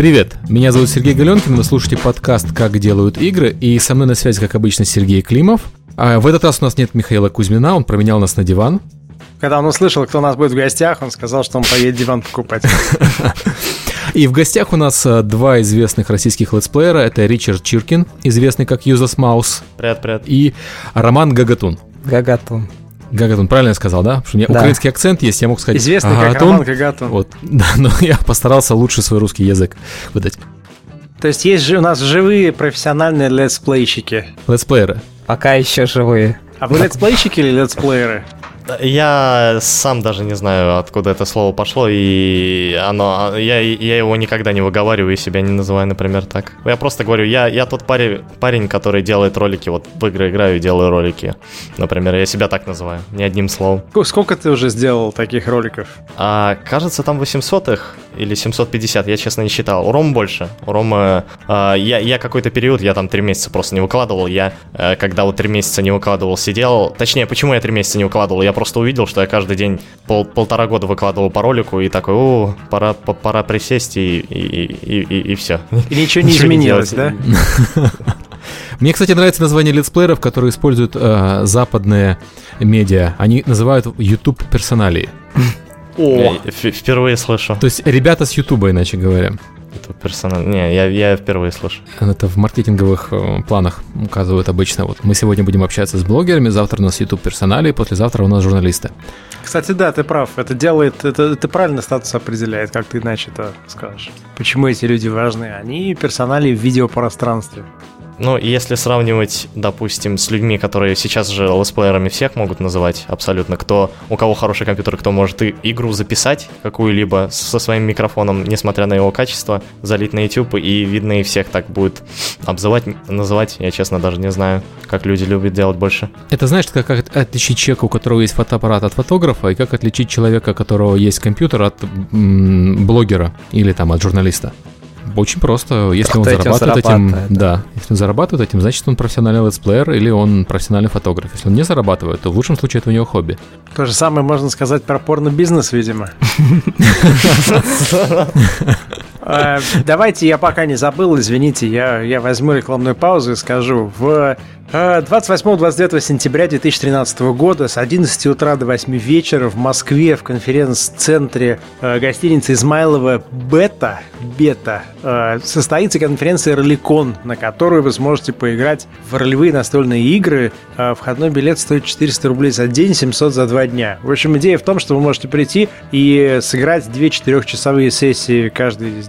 Привет, меня зовут Сергей Галенкин, вы слушаете подкаст «Как делают игры», и со мной на связи, как обычно, Сергей Климов. А в этот раз у нас нет Михаила Кузьмина, он променял нас на диван. Когда он услышал, кто у нас будет в гостях, он сказал, что он поедет диван покупать. И в гостях у нас э, два известных российских летсплеера. Это Ричард Чиркин, известный как Юзас Маус. Привет, привет. И Роман Гагатун. Гагатун. Гагатун, правильно я сказал, да? Потому что у меня Да. украинский акцент есть, я мог сказать Известный как Гагатун. Роман Гагатун. Вот, да, но я постарался лучше свой русский язык выдать. То есть есть же у нас живые профессиональные летсплейщики. Летсплееры. Пока еще живые. А вы летсплейщики или летсплееры? Я сам даже не знаю, откуда это слово пошло, и оно, я, я его никогда не выговариваю и себя не называю, например, так. Я просто говорю, я, я тот парень, парень, который делает ролики, вот в игры играю и делаю ролики. Например, я себя так называю, не одним словом. Ск- Сколько ты уже сделал таких роликов? А, кажется, там 800 их или 750, я честно не считал. У Ромы больше. У Ромы... а, я, я какой-то период, я там 3 месяца просто не выкладывал. Я, э, когда вот 3 месяца не выкладывал, сидел... Точнее, почему я 3 месяца не выкладывал? Я просто увидел, что я каждый день пол, полтора года выкладывал по ролику и такой, о, пора, по- пора присесть и, и, и, и, и все. И ничего не изменилось, да? Мне, кстати, нравится название летсплееров, которые используют э, западные медиа. Они называют YouTube персоналии. О, Впервые слышу. То есть ребята с Ютуба, иначе говоря. Это персонаж. Не, я, я впервые слышу. Это в маркетинговых э, планах указывают обычно. Вот мы сегодня будем общаться с блогерами, завтра у нас YouTube персонали, послезавтра у нас журналисты. кстати, да, ты прав. Это делает, это, это правильно статус определяет, как ты иначе это скажешь. Почему эти люди важны? Они персонали в видеопространстве. Ну, если сравнивать, допустим, с людьми, которые сейчас же летсплеерами всех могут называть абсолютно, кто, у кого хороший компьютер, кто может и игру записать какую-либо со своим микрофоном, несмотря на его качество, залить на YouTube, и видно и всех так будет обзывать, называть, я честно даже не знаю, как люди любят делать больше. Это знаешь, как отличить человека, у которого есть фотоаппарат от фотографа, и как отличить человека, у которого есть компьютер от м, блогера или там от журналиста? Очень просто. Если он Кто этим зарабатывает этим, зарабатывает, да. Если он зарабатывает этим, значит он профессиональный летсплеер или он профессиональный фотограф. Если он не зарабатывает, то в лучшем случае это у него хобби. То же самое можно сказать про порно-бизнес, видимо. Э, Давайте, я пока не забыл, извините, я, я возьму рекламную паузу и скажу. В э, 28-29 сентября 2013 года с 11 утра до 8 вечера в Москве в конференц-центре э, гостиницы Измайлова Бета, Бета э, состоится конференция Роликон, на которую вы сможете поиграть в ролевые настольные игры. Э, Входной билет стоит 400 рублей за день, 700 за два дня. В общем, идея в том, что вы можете прийти и сыграть две четырехчасовые сессии каждый из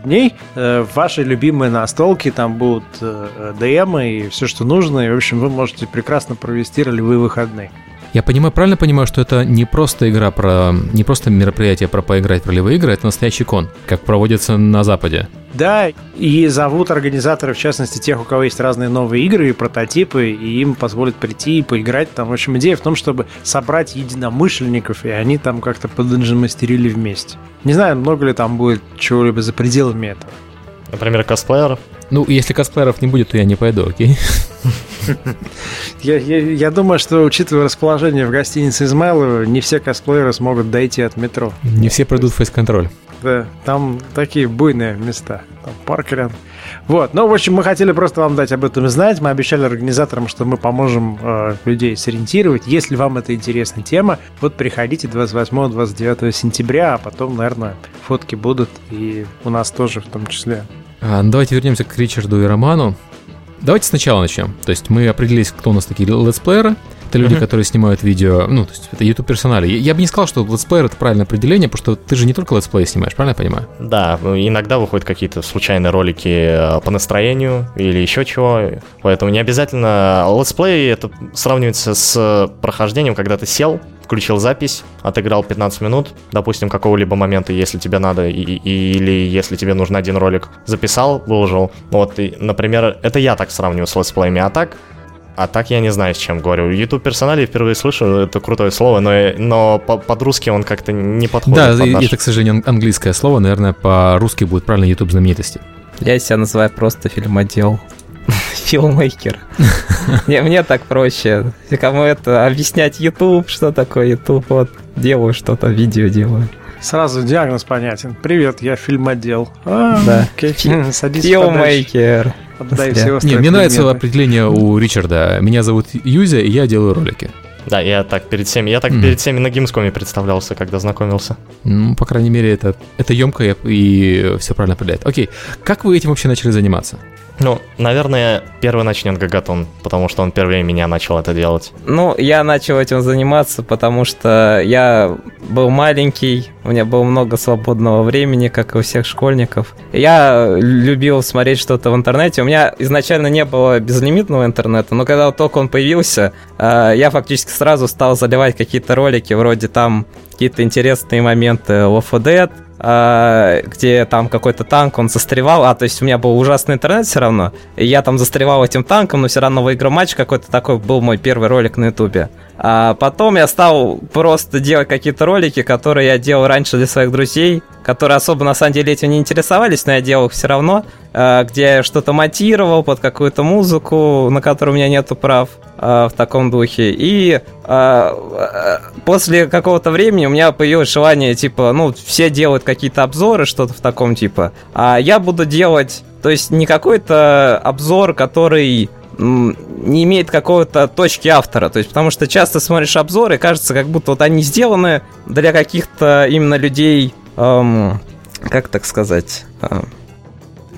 э, в ваши любимые настолки. Там будут э, ДМы и все, что нужно. И, в общем, вы можете прекрасно провести ролевые выходные. Я понимаю, правильно понимаю, что это не просто игра про... Не просто мероприятие про поиграть в ролевые игры, это настоящий кон, как проводится на Западе. Да, и зовут организаторов, в частности, тех, у кого есть разные новые игры и прототипы, и им позволят прийти и поиграть. Там, в общем, идея в том, чтобы собрать единомышленников, и они там как-то подинжемастерили вместе. Не знаю, много ли там будет чего-либо за пределами этого. Например, косплееров. Ну, если косплееров не будет, то я не пойду, окей? Я, я, я думаю, что, учитывая расположение в гостинице Измайлова, не все косплееры смогут дойти от метро. Не все пройдут фейс-контроль. Да, там такие буйные места. Там парк рядом. Вот, ну, в общем, мы хотели просто вам дать об этом знать. Мы обещали организаторам, что мы поможем э, людей сориентировать. Если вам это интересная тема, вот приходите 28-29 сентября, а потом, наверное, фотки будут и у нас тоже в том числе. А, давайте вернемся к Ричарду и Роману. Давайте сначала начнем. То есть мы определились, кто у нас такие летсплееры. Это люди, которые снимают видео, ну, то есть это YouTube personality. Я, я бы не сказал, что летсплеер это правильное определение, потому что ты же не только летсплей снимаешь, правильно я понимаю? Да, ну, иногда выходят какие-то случайные ролики э, по настроению или еще чего, поэтому не обязательно летсплей это сравнивается с прохождением, когда ты сел, включил запись, отыграл 15 минут, допустим, какого-либо момента, если тебе надо, и- и- или если тебе нужен один ролик, записал, выложил. Вот, и, например, это я так сравниваю с летсплеями, а так а так я не знаю, с чем говорю. YouTube персонали впервые слышу, это крутое слово, но, но по- под-русски он как-то не подходит. да, под и- наш- это, к сожалению, ан- английское слово, наверное, по-русски будет правильно YouTube знаменитости. Я себя называю просто фильмодел. Филмейкер. Мне, мне так проще. Кому это объяснять YouTube, что такое YouTube, вот делаю что-то, видео делаю. Сразу диагноз понятен. Привет, я фильмодел. А, да. Окей. Садись Филмейкер. Отдай все Не, мне нравится определение у Ричарда. Меня зовут Юзя, и я делаю ролики. Да, я так перед всеми, я так mm. перед всеми на Gamescom представлялся, когда знакомился. Ну, по крайней мере, это, это емко и все правильно определяет. Окей, как вы этим вообще начали заниматься? Ну, наверное, первый начнет Гагатон, потому что он первее меня начал это делать. Ну, я начал этим заниматься, потому что я был маленький, у меня было много свободного времени, как и у всех школьников. Я любил смотреть что-то в интернете. У меня изначально не было безлимитного интернета, но когда только он появился, а, я фактически сразу стал заливать какие-то ролики, вроде там какие-то интересные моменты Left 4 Dead, где там какой-то танк, он застревал, а, то есть у меня был ужасный интернет все равно, и я там застревал этим танком, но все равно выиграл матч какой-то такой, был мой первый ролик на ютубе. А потом я стал просто делать какие-то ролики, которые я делал раньше для своих друзей, которые особо на самом деле этим не интересовались, но я делал их все равно, а, где я что-то монтировал под какую-то музыку, на которую у меня нету прав а, в таком духе. И а, после какого-то времени у меня появилось желание, типа, ну, все делают какие-то обзоры, что-то в таком типа, а я буду делать, то есть не какой-то обзор, который не имеет какого-то точки автора. То есть, потому что часто смотришь обзоры, кажется, как будто вот они сделаны для каких-то именно людей, эм, как так сказать, э,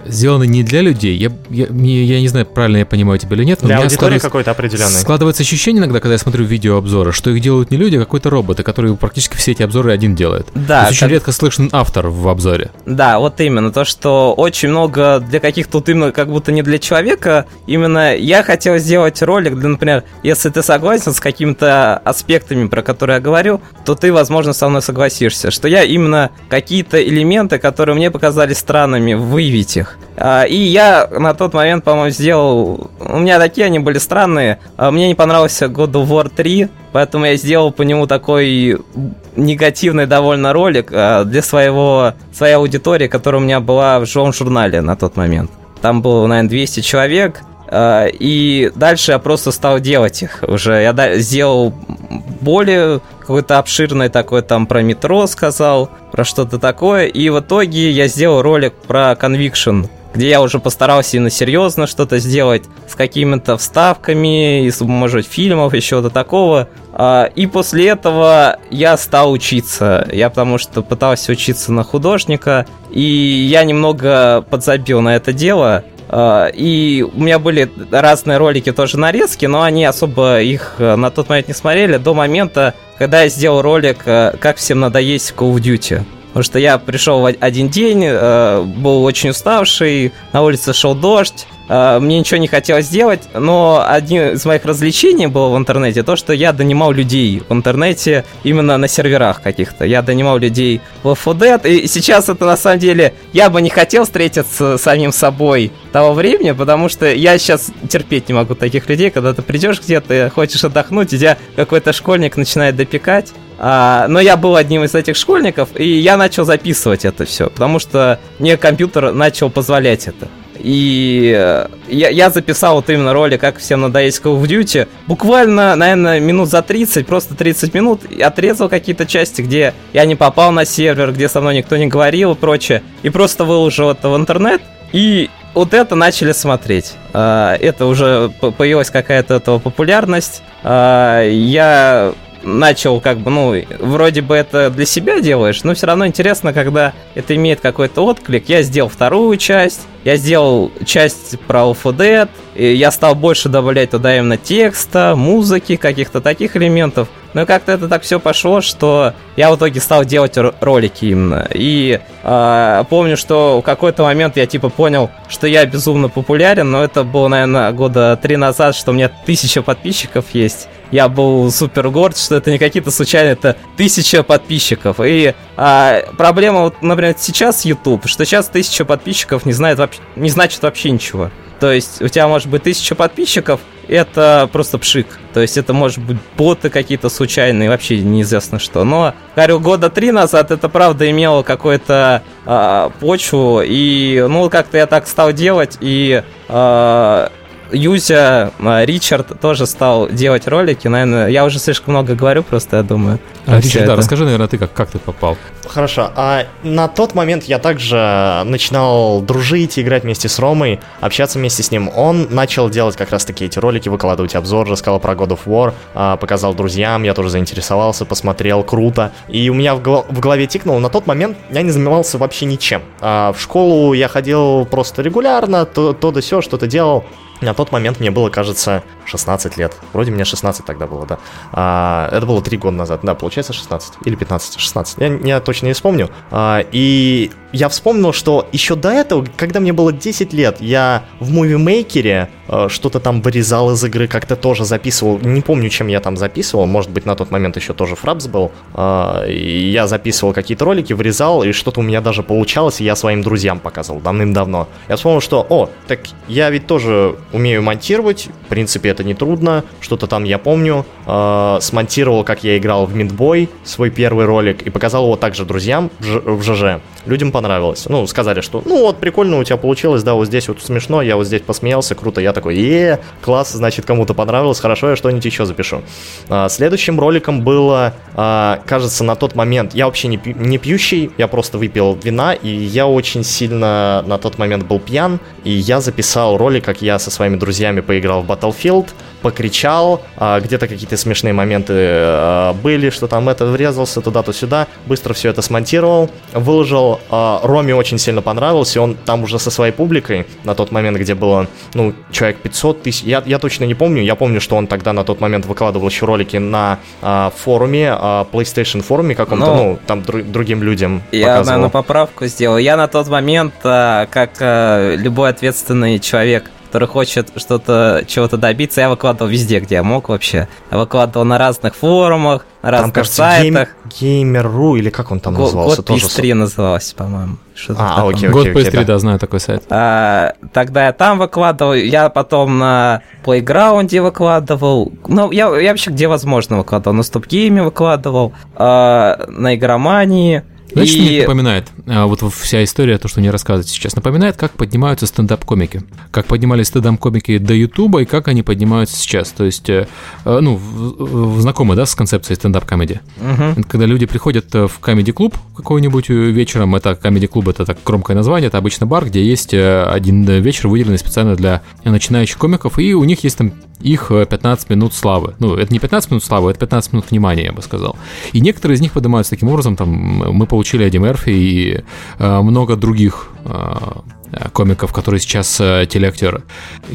сделаны не для людей. Я, я, я не знаю, правильно я понимаю тебя или нет, но для аудитории какой-то определенный. Складывается ощущение иногда, когда я смотрю видеообзоры, что их делают не люди, а какой-то робот, и который практически все эти обзоры один делает. Да. То есть как... очень редко слышен автор в обзоре. Да, вот именно. То, что очень много для каких-то вот именно как будто не для человека. Именно я хотел сделать ролик для, например, если ты согласен с какими-то аспектами, про которые я говорю, то ты, возможно, со мной согласишься. Что я именно какие-то элементы, которые мне показались странными, выявить их. А, и я на тот момент, по-моему, сделал... У меня такие они были странные. А, мне не понравился God of War 3, поэтому я сделал по нему такой негативный довольно ролик а, для своего, своей аудитории, которая у меня была в живом журнале на тот момент. Там было, наверное, 200 человек, и дальше я просто стал делать их. Уже я сделал более какой-то обширный такой там про метро сказал, про что-то такое. И в итоге я сделал ролик про Conviction, где я уже постарался именно серьезно что-то сделать с какими-то вставками из, может фильмов, еще то такого. А, и после этого я стал учиться. Я потому что пытался учиться на художника, и я немного подзабил на это дело. А, и у меня были разные ролики, тоже нарезки, но они особо их э, на тот момент не смотрели до момента, когда я сделал ролик э, «Как всем надоесть Call of Duty». Потому что я пришел в один день, э, был очень уставший, на улице шел дождь, э, мне ничего не хотелось делать, но одним из моих развлечений было в интернете то, что я донимал людей в интернете именно на серверах каких-то. Я донимал людей в FUDET, и сейчас это на самом деле я бы не хотел встретиться с самим собой того времени, потому что я сейчас терпеть не могу таких людей, когда ты придешь где-то, хочешь отдохнуть, и тебя какой-то школьник начинает допекать, а, но я был одним из этих школьников, и я начал записывать это все, потому что мне компьютер начал позволять это. И э, я, я записал вот именно ролик, как всем надоесть Call of Duty. Буквально, наверное, минут за 30, просто 30 минут, отрезал какие-то части, где я не попал на сервер, где со мной никто не говорил и прочее. И просто выложил это в интернет. И вот это начали смотреть. А, это уже появилась какая-то этого популярность. А, я начал как бы, ну, вроде бы это для себя делаешь, но все равно интересно, когда это имеет какой-то отклик. Я сделал вторую часть, я сделал часть про Alpha Dead, и я стал больше добавлять туда именно текста, музыки, каких-то таких элементов. Но как-то это так все пошло, что я в итоге стал делать ролики именно. И э, помню, что в какой-то момент я типа понял, что я безумно популярен, но это было, наверное, года три назад, что у меня тысяча подписчиков есть. Я был супер горд, что это не какие-то случайные, это тысяча подписчиков. И а, проблема, вот, например, сейчас YouTube, что сейчас тысяча подписчиков не знает вообще, не значит вообще ничего. То есть у тебя может быть тысяча подписчиков, это просто пшик. То есть это может быть боты какие-то случайные, вообще неизвестно что. Но, говорю, года три назад это правда имело какую-то э, почву. И, ну, как-то я так стал делать, и э, Юзя, а, Ричард тоже стал делать ролики. Наверное, я уже слишком много говорю, просто я думаю. А, Ричард, да, расскажи, наверное, ты как, как ты попал? Хорошо. А на тот момент я также начинал дружить, играть вместе с Ромой, общаться вместе с ним. Он начал делать как раз-таки эти ролики, выкладывать обзор, рассказал про God of War, а, показал друзьям, я тоже заинтересовался, посмотрел, круто. И у меня в, гол- в голове тикнуло, на тот момент я не занимался вообще ничем. А в школу я ходил просто регулярно, то, то да все, что-то делал. На тот момент мне было, кажется, 16 лет. Вроде мне 16 тогда было, да. А, это было 3 года назад. Да, получается 16 или 15, 16. Я, я точно не вспомню. А, и я вспомнил, что еще до этого, когда мне было 10 лет, я в мувимейкере э, что-то там вырезал из игры, как-то тоже записывал. Не помню, чем я там записывал. Может быть, на тот момент еще тоже фрапс был. И я записывал какие-то ролики, вырезал, и что-то у меня даже получалось, и я своим друзьям показывал давным-давно. Я вспомнил, что, о, так я ведь тоже умею монтировать, в принципе, это не трудно, что-то там я помню. Э, смонтировал, как я играл в Мидбой, свой первый ролик, и показал его также друзьям в ЖЖ. Людям понравилось. Ну, сказали, что, ну вот, прикольно у тебя получилось, да, вот здесь вот смешно, я вот здесь посмеялся, круто. Я такой, е класс, значит, кому-то понравилось, хорошо, я что-нибудь еще запишу. А, следующим роликом было, а, кажется, на тот момент, я вообще не, пью, не пьющий, я просто выпил вина, и я очень сильно на тот момент был пьян, и я записал ролик, как я со своими друзьями поиграл в Battlefield, покричал, а, где-то какие-то смешные моменты а, были, что там это врезался туда-то сюда, быстро все это смонтировал, выложил. А, Роме очень сильно понравился, он там уже со своей публикой на тот момент, где было, ну, человек 500 тысяч, я, я точно не помню, я помню, что он тогда на тот момент выкладывал еще ролики на форуме, PlayStation форуме каком-то, ну, ну там дру, другим людям Я, показывал. наверное, поправку сделал. Я на тот момент, как любой ответственный человек, который хочет что-то, чего-то добиться, я выкладывал везде, где я мог вообще. Я выкладывал на разных форумах, на разных там, кажется, сайтах. Gamer.ru или как он там назывался? Год тоже 3 назывался, по-моему. а, окей, окей, Год PS3, да. да, знаю такой сайт. А, тогда я там выкладывал, я потом на Playground выкладывал, ну, я, я вообще где возможно выкладывал, на Stop Game выкладывал, а, на Игромании, знаешь, и... что мне напоминает? А, вот вся история, то, что мне рассказываете сейчас, напоминает, как поднимаются стендап-комики. Как поднимались стендап-комики до Ютуба и как они поднимаются сейчас. То есть, э, э, ну, знакомы, да, с концепцией стендап-комедии? Угу. Когда люди приходят э, в комедий-клуб какой-нибудь вечером, это комедий-клуб, это так громкое название, это обычно бар, где есть один вечер, выделенный специально для начинающих комиков, и у них есть там их 15 минут славы. Ну, это не 15 минут славы, это 15 минут внимания, я бы сказал. И некоторые из них поднимаются таким образом, там, мы получили Эдди Мерфи и э, много других э, Э, комиков, которые сейчас э, телеактеры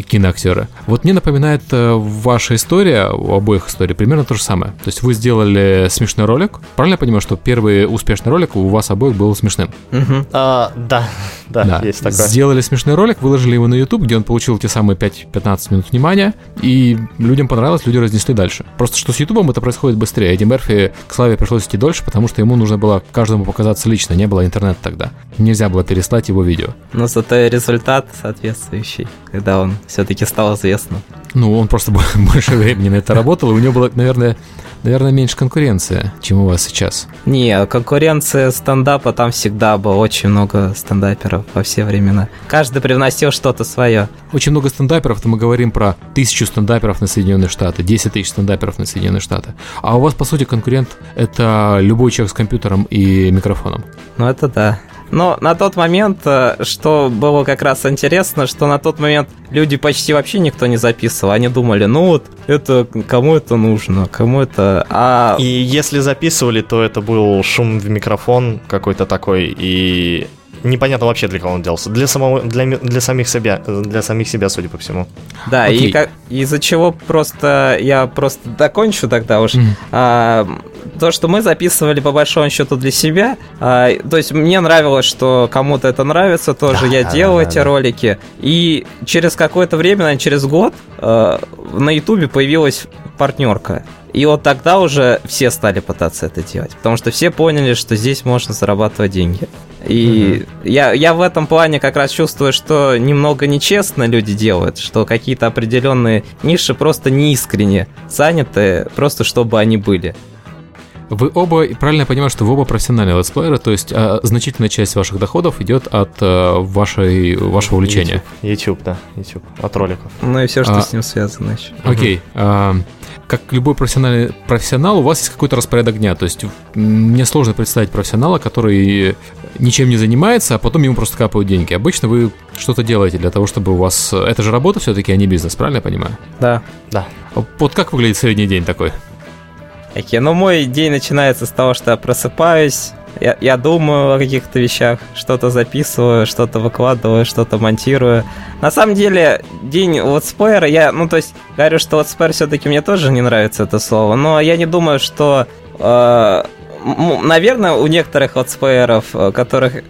киноактеры. Вот мне напоминает э, ваша история, у обоих историй, примерно то же самое. То есть вы сделали смешной ролик. Правильно я понимаю, что первый успешный ролик у вас обоих был смешным? Угу. А, да, да, да, есть такое. Сделали смешной ролик, выложили его на YouTube, где он получил те самые 5-15 минут внимания, и людям понравилось, люди разнесли дальше. Просто что с YouTube это происходит быстрее. Эдди Мерфи к славе пришлось идти дольше, потому что ему нужно было каждому показаться лично, не было интернета тогда. Нельзя было переслать его видео. Но зато результат соответствующий, когда он все-таки стал известным. Ну, он просто больше времени на это работал, и у него было, наверное, наверное, меньше конкуренции, чем у вас сейчас. Не, конкуренция стендапа там всегда было очень много стендаперов во все времена. Каждый привносил что-то свое. Очень много стендаперов, то мы говорим про тысячу стендаперов на Соединенные Штаты, 10 тысяч стендаперов на Соединенные Штаты. А у вас, по сути, конкурент — это любой человек с компьютером и микрофоном. Ну, это да. Но на тот момент, э, что было как раз интересно, что на тот момент люди почти вообще никто не записывал. Они думали, ну вот, это кому это нужно, кому это... А... И если записывали, то это был шум в микрофон какой-то такой, и непонятно вообще для кого он делался. Для самого, для, для самих себя, для самих себя, судя по всему. Да, Окей. и как, из-за чего просто я просто докончу тогда уж. Mm. А, то, что мы записывали по большому счету для себя, а, то есть мне нравилось, что кому-то это нравится, тоже да, я да, делал да, эти да. ролики, и через какое-то время, наверное, через год а, на Ютубе появилась партнерка. И вот тогда уже все стали пытаться это делать, потому что все поняли, что здесь можно зарабатывать деньги. И угу. я, я в этом плане как раз чувствую, что немного нечестно люди делают, что какие-то определенные ниши просто неискренне заняты, просто чтобы они были. Вы оба, правильно я понимаю, что вы оба профессиональные летсплееры, то есть а, значительная часть ваших доходов идет от а, вашей, вашего увлечения. YouTube, YouTube, да, YouTube, от роликов. Ну и все, что а, с ним связано еще. Окей. А, как любой профессиональный профессионал, у вас есть какой-то распорядок дня. То есть мне сложно представить профессионала, который ничем не занимается, а потом ему просто капают деньги. Обычно вы что-то делаете для того, чтобы у вас... Это же работа все-таки, а не бизнес, правильно я понимаю? Да. Да. Вот как выглядит средний день такой? Окей, ну мой день начинается с того, что я просыпаюсь, я, я думаю о каких-то вещах, что-то записываю, что-то выкладываю, что-то монтирую. На самом деле, день летсплеера, я, ну, то есть, говорю, что летсплеер все-таки мне тоже не нравится это слово, но я не думаю, что э, наверное, у некоторых летсплееров, э, которых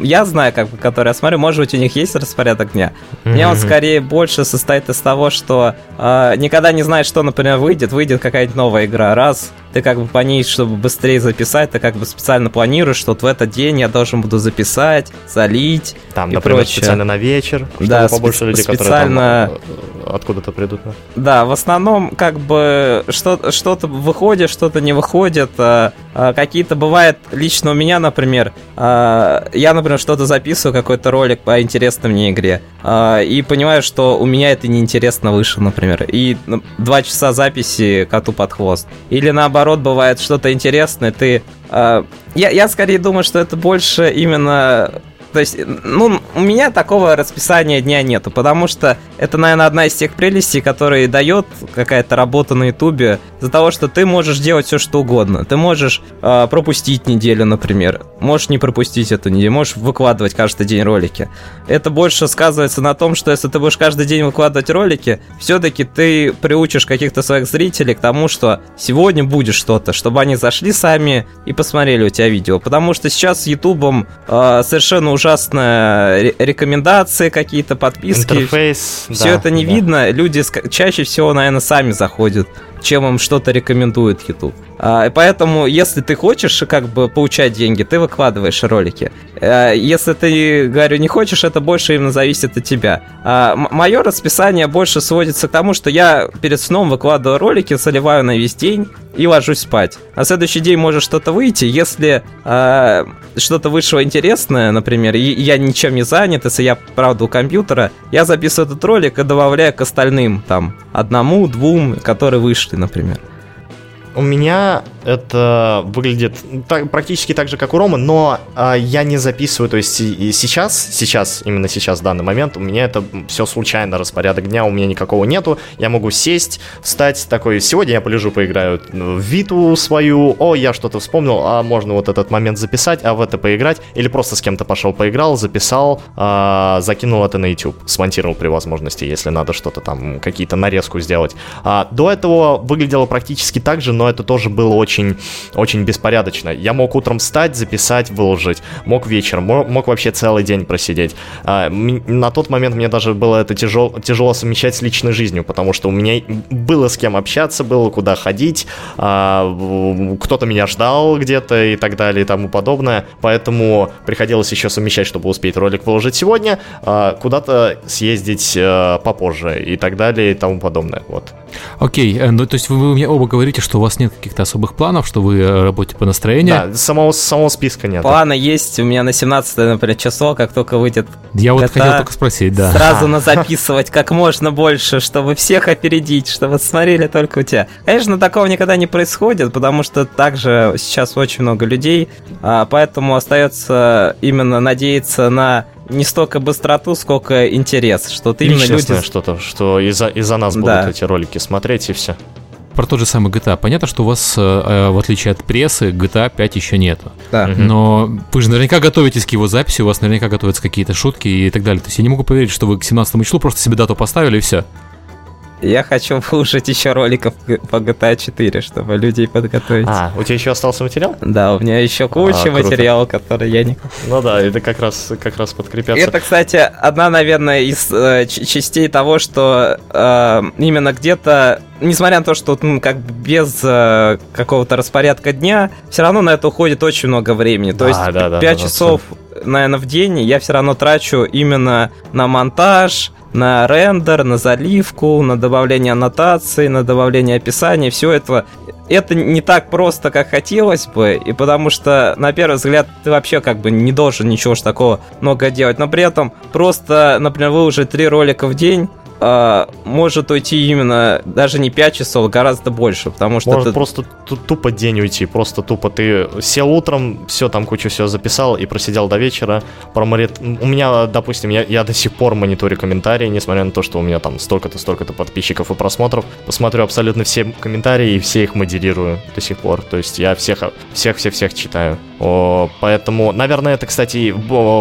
я знаю, как бы, которые я смотрю, может быть, у них есть распорядок дня. Mm-hmm. Мне он скорее больше состоит из того, что э, никогда не знаешь, что, например, выйдет. Выйдет какая-нибудь новая игра. Раз ты как бы по ней, чтобы быстрее записать, ты как бы специально планируешь, что вот в этот день я должен буду записать, залить Там, и например, прочее. специально на вечер, чтобы да, побольше спе- людей, специально... которые там э, откуда-то придут. Да? да, в основном как бы что- что-то выходит, что-то не выходит. А, а какие-то бывает, лично у меня, например, а, я, например, что-то записываю, какой-то ролик по интересной мне игре, а, и понимаю, что у меня это неинтересно вышло, например, и ну, два часа записи коту под хвост. Или наоборот, наоборот, бывает что-то интересное, ты... Э, я, я скорее думаю, что это больше именно то есть, ну, у меня такого расписания дня нету, потому что это, наверное, одна из тех прелестей, которые дает какая-то работа на Ютубе, из-за того, что ты можешь делать все, что угодно. Ты можешь э, пропустить неделю, например. Можешь не пропустить эту неделю, можешь выкладывать каждый день ролики. Это больше сказывается на том, что если ты будешь каждый день выкладывать ролики, все-таки ты приучишь каких-то своих зрителей к тому, что сегодня будет что-то, чтобы они зашли сами и посмотрели у тебя видео. Потому что сейчас с Ютубом э, совершенно ужасно рекомендации какие-то, подписки. Интерфейс. Все да, это не да. видно. Люди чаще всего, наверное, сами заходят чем им что-то рекомендует YouTube. А, поэтому, если ты хочешь как бы получать деньги, ты выкладываешь ролики. А, если ты, говорю, не хочешь, это больше именно зависит от тебя. А, мое расписание больше сводится к тому, что я перед сном выкладываю ролики, заливаю на весь день и ложусь спать. На следующий день может что-то выйти, если э, что-то вышло интересное, например, и я ничем не занят, если я, правда, у компьютера, я записываю этот ролик и добавляю к остальным, там, одному, двум, которые вышли например. У меня это выглядит так, практически так же, как у Ромы, но э, я не записываю, то есть и сейчас, сейчас, именно сейчас, в данный момент, у меня это все случайно, распорядок дня у меня никакого нету, я могу сесть, встать такой, сегодня я полежу, поиграю в Виту свою, о, я что-то вспомнил, а можно вот этот момент записать, а в это поиграть, или просто с кем-то пошел поиграл, записал, э, закинул это на YouTube, смонтировал при возможности, если надо что-то там, какие-то нарезку сделать. А, до этого выглядело практически так же, но это тоже было очень очень, беспорядочно. Я мог утром встать, записать, выложить, мог вечером, мог, вообще целый день просидеть. А, на тот момент мне даже было это тяжело, тяжело совмещать с личной жизнью, потому что у меня было с кем общаться, было куда ходить, а, кто-то меня ждал где-то и так далее и тому подобное, поэтому приходилось еще совмещать, чтобы успеть ролик выложить сегодня, а, куда-то съездить а, попозже и так далее и тому подобное. Вот. Окей, э, ну то есть вы, вы мне оба говорите, что у вас нет каких-то особых планов, что вы э, работаете по настроению? Да, самого, самого списка нет. Плана есть у меня на 17 например, число, как только выйдет Я вот хотел только спросить, да. Сразу на записывать как можно больше, чтобы всех опередить, чтобы смотрели только у тебя. Конечно, такого никогда не происходит, потому что также сейчас очень много людей, а, поэтому остается именно надеяться на не столько быстроту, сколько интерес, что ты именно люди... что-то, что из-за из нас будут да. эти ролики смотреть и все. Про тот же самый GTA. Понятно, что у вас, э, э, в отличие от прессы, GTA 5 еще нету. Да. Но вы же наверняка готовитесь к его записи, у вас наверняка готовятся какие-то шутки и так далее. То есть я не могу поверить, что вы к 17 числу просто себе дату поставили и все. Я хочу выложить еще роликов по GTA 4, чтобы людей подготовить. А, у тебя еще остался материал? Да, у меня еще куча а, материала, который я не... Ну да, это как раз, как раз подкрепятся. Это, кстати, одна, наверное, из э, частей того, что э, именно где-то, несмотря на то, что ну, как бы без э, какого-то распорядка дня, все равно на это уходит очень много времени. То есть да, да, 5 да, часов, да, наверное, в день я все равно трачу именно на монтаж, на рендер, на заливку, на добавление аннотаций, на добавление описания, все это это не так просто, как хотелось бы, и потому что, на первый взгляд, ты вообще как бы не должен ничего ж такого много делать, но при этом просто, например, вы уже три ролика в день, э, может уйти именно даже не 5 часов, а гораздо больше, потому что... Может ты... просто тупо день уйти, просто тупо. Ты сел утром, все там кучу всего записал и просидел до вечера, проморит... У меня, допустим, я, я до сих пор мониторю комментарии, несмотря на то, что у меня там столько-то, столько-то подписчиков и просмотров, посмотрю абсолютно все комментарии и все их модерирую до сих пор, то есть я всех, всех-всех-всех читаю. О, поэтому, наверное, это, кстати,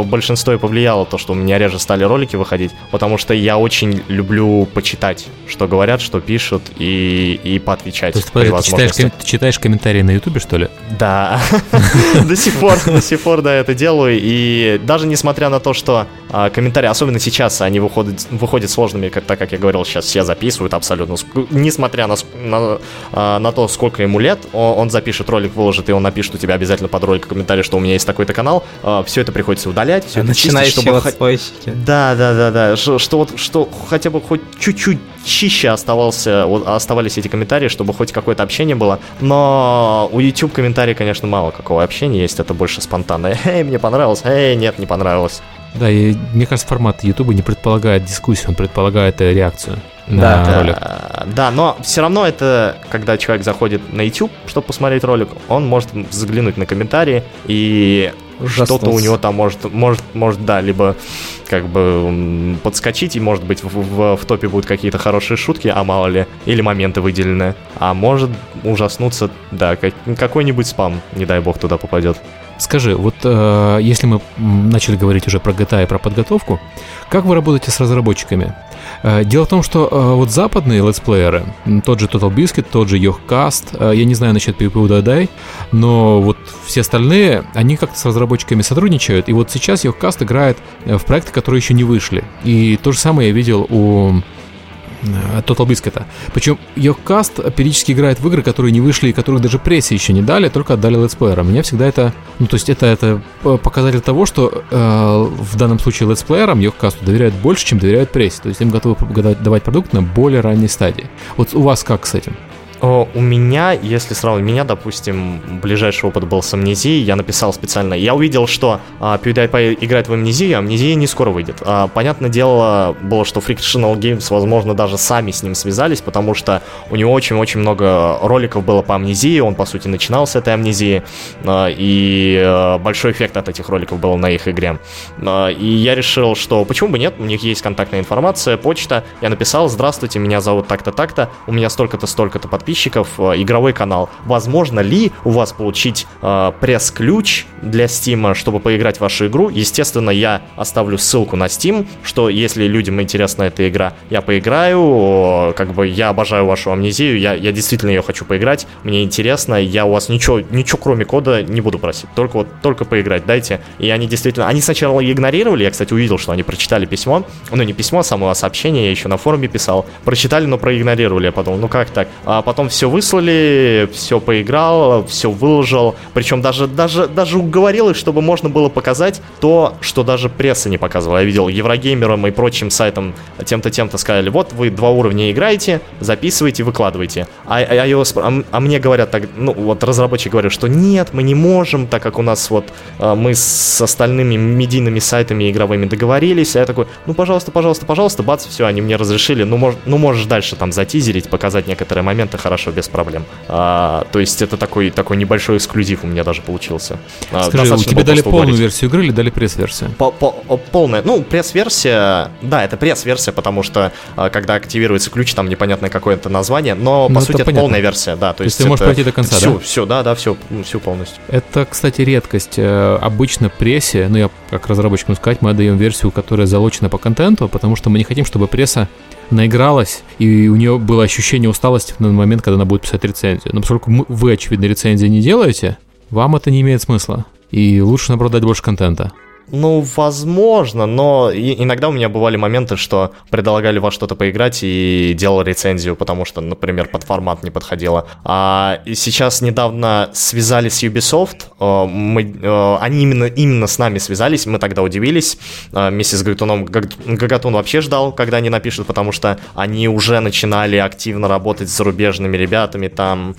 большинство и повлияло, то, что у меня реже стали ролики выходить, потому что я очень люблю почитать, что говорят, что пишут, и, и поотвечать. То есть, подожди, ты читаешь, ты читаешь комментарии на Ютубе, что ли? Да, до сих пор, до сих пор, да, это делаю, и даже несмотря на то, что а, комментарии, особенно сейчас, они выходят, выходят сложными, как, так как я говорил, сейчас все записывают абсолютно, несмотря на, на, а, на то, сколько ему лет, он запишет ролик, выложит, и он напишет у тебя обязательно под ролик комментарий, что у меня есть такой-то канал, а, все это приходится удалять, все это чистить, чтобы... Да, да, да, да, что, что вот, что хотя бы хоть чуть-чуть чище оставался, оставались эти комментарии, чтобы хоть какое-то общение было. Но у YouTube комментарий, конечно, мало какого общения есть, это больше спонтанное. Эй, мне понравилось, эй, нет, не понравилось. Да, и мне кажется, формат YouTube не предполагает дискуссию, он предполагает реакцию на да, ролик. Да, но все равно это, когда человек заходит на YouTube, чтобы посмотреть ролик, он может взглянуть на комментарии и что-то у него там может, может, может, да, либо как бы подскочить, и может быть в, в, в топе будут какие-то хорошие шутки, а мало ли, или моменты выделенные, а может ужаснуться, да, как, какой-нибудь спам, не дай бог, туда попадет. Скажи, вот э, если мы начали говорить уже про GTA и про подготовку, как вы работаете с разработчиками? Э, дело в том, что э, вот западные летсплееры, тот же Total Biscuit, тот же Yohcast, э, я не знаю насчет PvP но вот все остальные, они как-то с разработчиками сотрудничают, и вот сейчас Yohcast играет в проекты, которые еще не вышли. И то же самое я видел у Э, Total Biscuit. Причем Йоккаст периодически играет в игры, которые не вышли и которых даже прессе еще не дали, только отдали летсплеерам. Меня всегда это... Ну, то есть это, это показатель того, что э, в данном случае летсплеерам Йоккасту доверяют больше, чем доверяют прессе. То есть им готовы давать продукт на более ранней стадии. Вот у вас как с этим? У меня, если сравнивать меня, допустим, ближайший опыт был с амнезией, я написал специально. Я увидел, что а, PewDiePie играет в амнезию, а амнезия не скоро выйдет. А, понятное дело было, что Frictional Games, возможно, даже сами с ним связались, потому что у него очень-очень много роликов было по амнезии, он, по сути, начинал с этой амнезии, а, и а, большой эффект от этих роликов был на их игре. А, и я решил, что почему бы нет, у них есть контактная информация, почта, я написал, здравствуйте, меня зовут так-то, так-то, у меня столько-то, столько-то подписчиков, подписчиков э, игровой канал. Возможно ли у вас получить э, пресс-ключ для Steam, чтобы поиграть в вашу игру? Естественно, я оставлю ссылку на Steam, что если людям интересна эта игра, я поиграю, как бы я обожаю вашу амнезию, я, я действительно ее хочу поиграть, мне интересно, я у вас ничего, ничего кроме кода не буду просить, только вот, только поиграть дайте. И они действительно, они сначала игнорировали, я, кстати, увидел, что они прочитали письмо, ну не письмо, а само сообщение, я еще на форуме писал, прочитали, но проигнорировали, я подумал, ну как так? А потом потом все выслали, все поиграл, все выложил. Причем даже, даже, даже уговорил их, чтобы можно было показать то, что даже пресса не показывала. Я видел Еврогеймерам и прочим сайтам тем-то, тем-то сказали, вот вы два уровня играете, записывайте, выкладывайте. А, а, а, а, а мне говорят так, ну вот разработчики говорят, что нет, мы не можем, так как у нас вот а, мы с остальными медийными сайтами игровыми договорились. А я такой, ну пожалуйста, пожалуйста, пожалуйста, бац, все, они мне разрешили, ну, мож, ну можешь дальше там затизерить, показать некоторые моменты, хорошо, без проблем. А, то есть это такой, такой небольшой эксклюзив у меня даже получился. А, Скажи, у тебя дали полную говорить. версию игры или дали пресс-версию? По -по Полная. Ну, пресс-версия, да, это пресс-версия, потому что а, когда активируется ключ, там непонятное какое-то название, но по ну, сути это, это полная версия, да. То, то есть, ты можешь пройти до конца, всю, да? Все, да, да, все, всю полностью. Это, кстати, редкость. Э, обычно прессе, ну я как разработчик могу сказать, мы отдаем версию, которая залочена по контенту, потому что мы не хотим, чтобы пресса наигралась, и у нее было ощущение усталости на момент, когда она будет писать рецензию. Но поскольку вы, очевидно, рецензии не делаете, вам это не имеет смысла. И лучше, наоборот, дать больше контента. Ну, возможно, но иногда у меня бывали моменты, что предлагали во что-то поиграть и делал рецензию, потому что, например, под формат не подходило. А сейчас недавно связались с Ubisoft, э, мы, э, они именно, именно с нами связались, мы тогда удивились, э, вместе с Гагатуном, Гагатун вообще ждал, когда они напишут, потому что они уже начинали активно работать с зарубежными ребятами, там,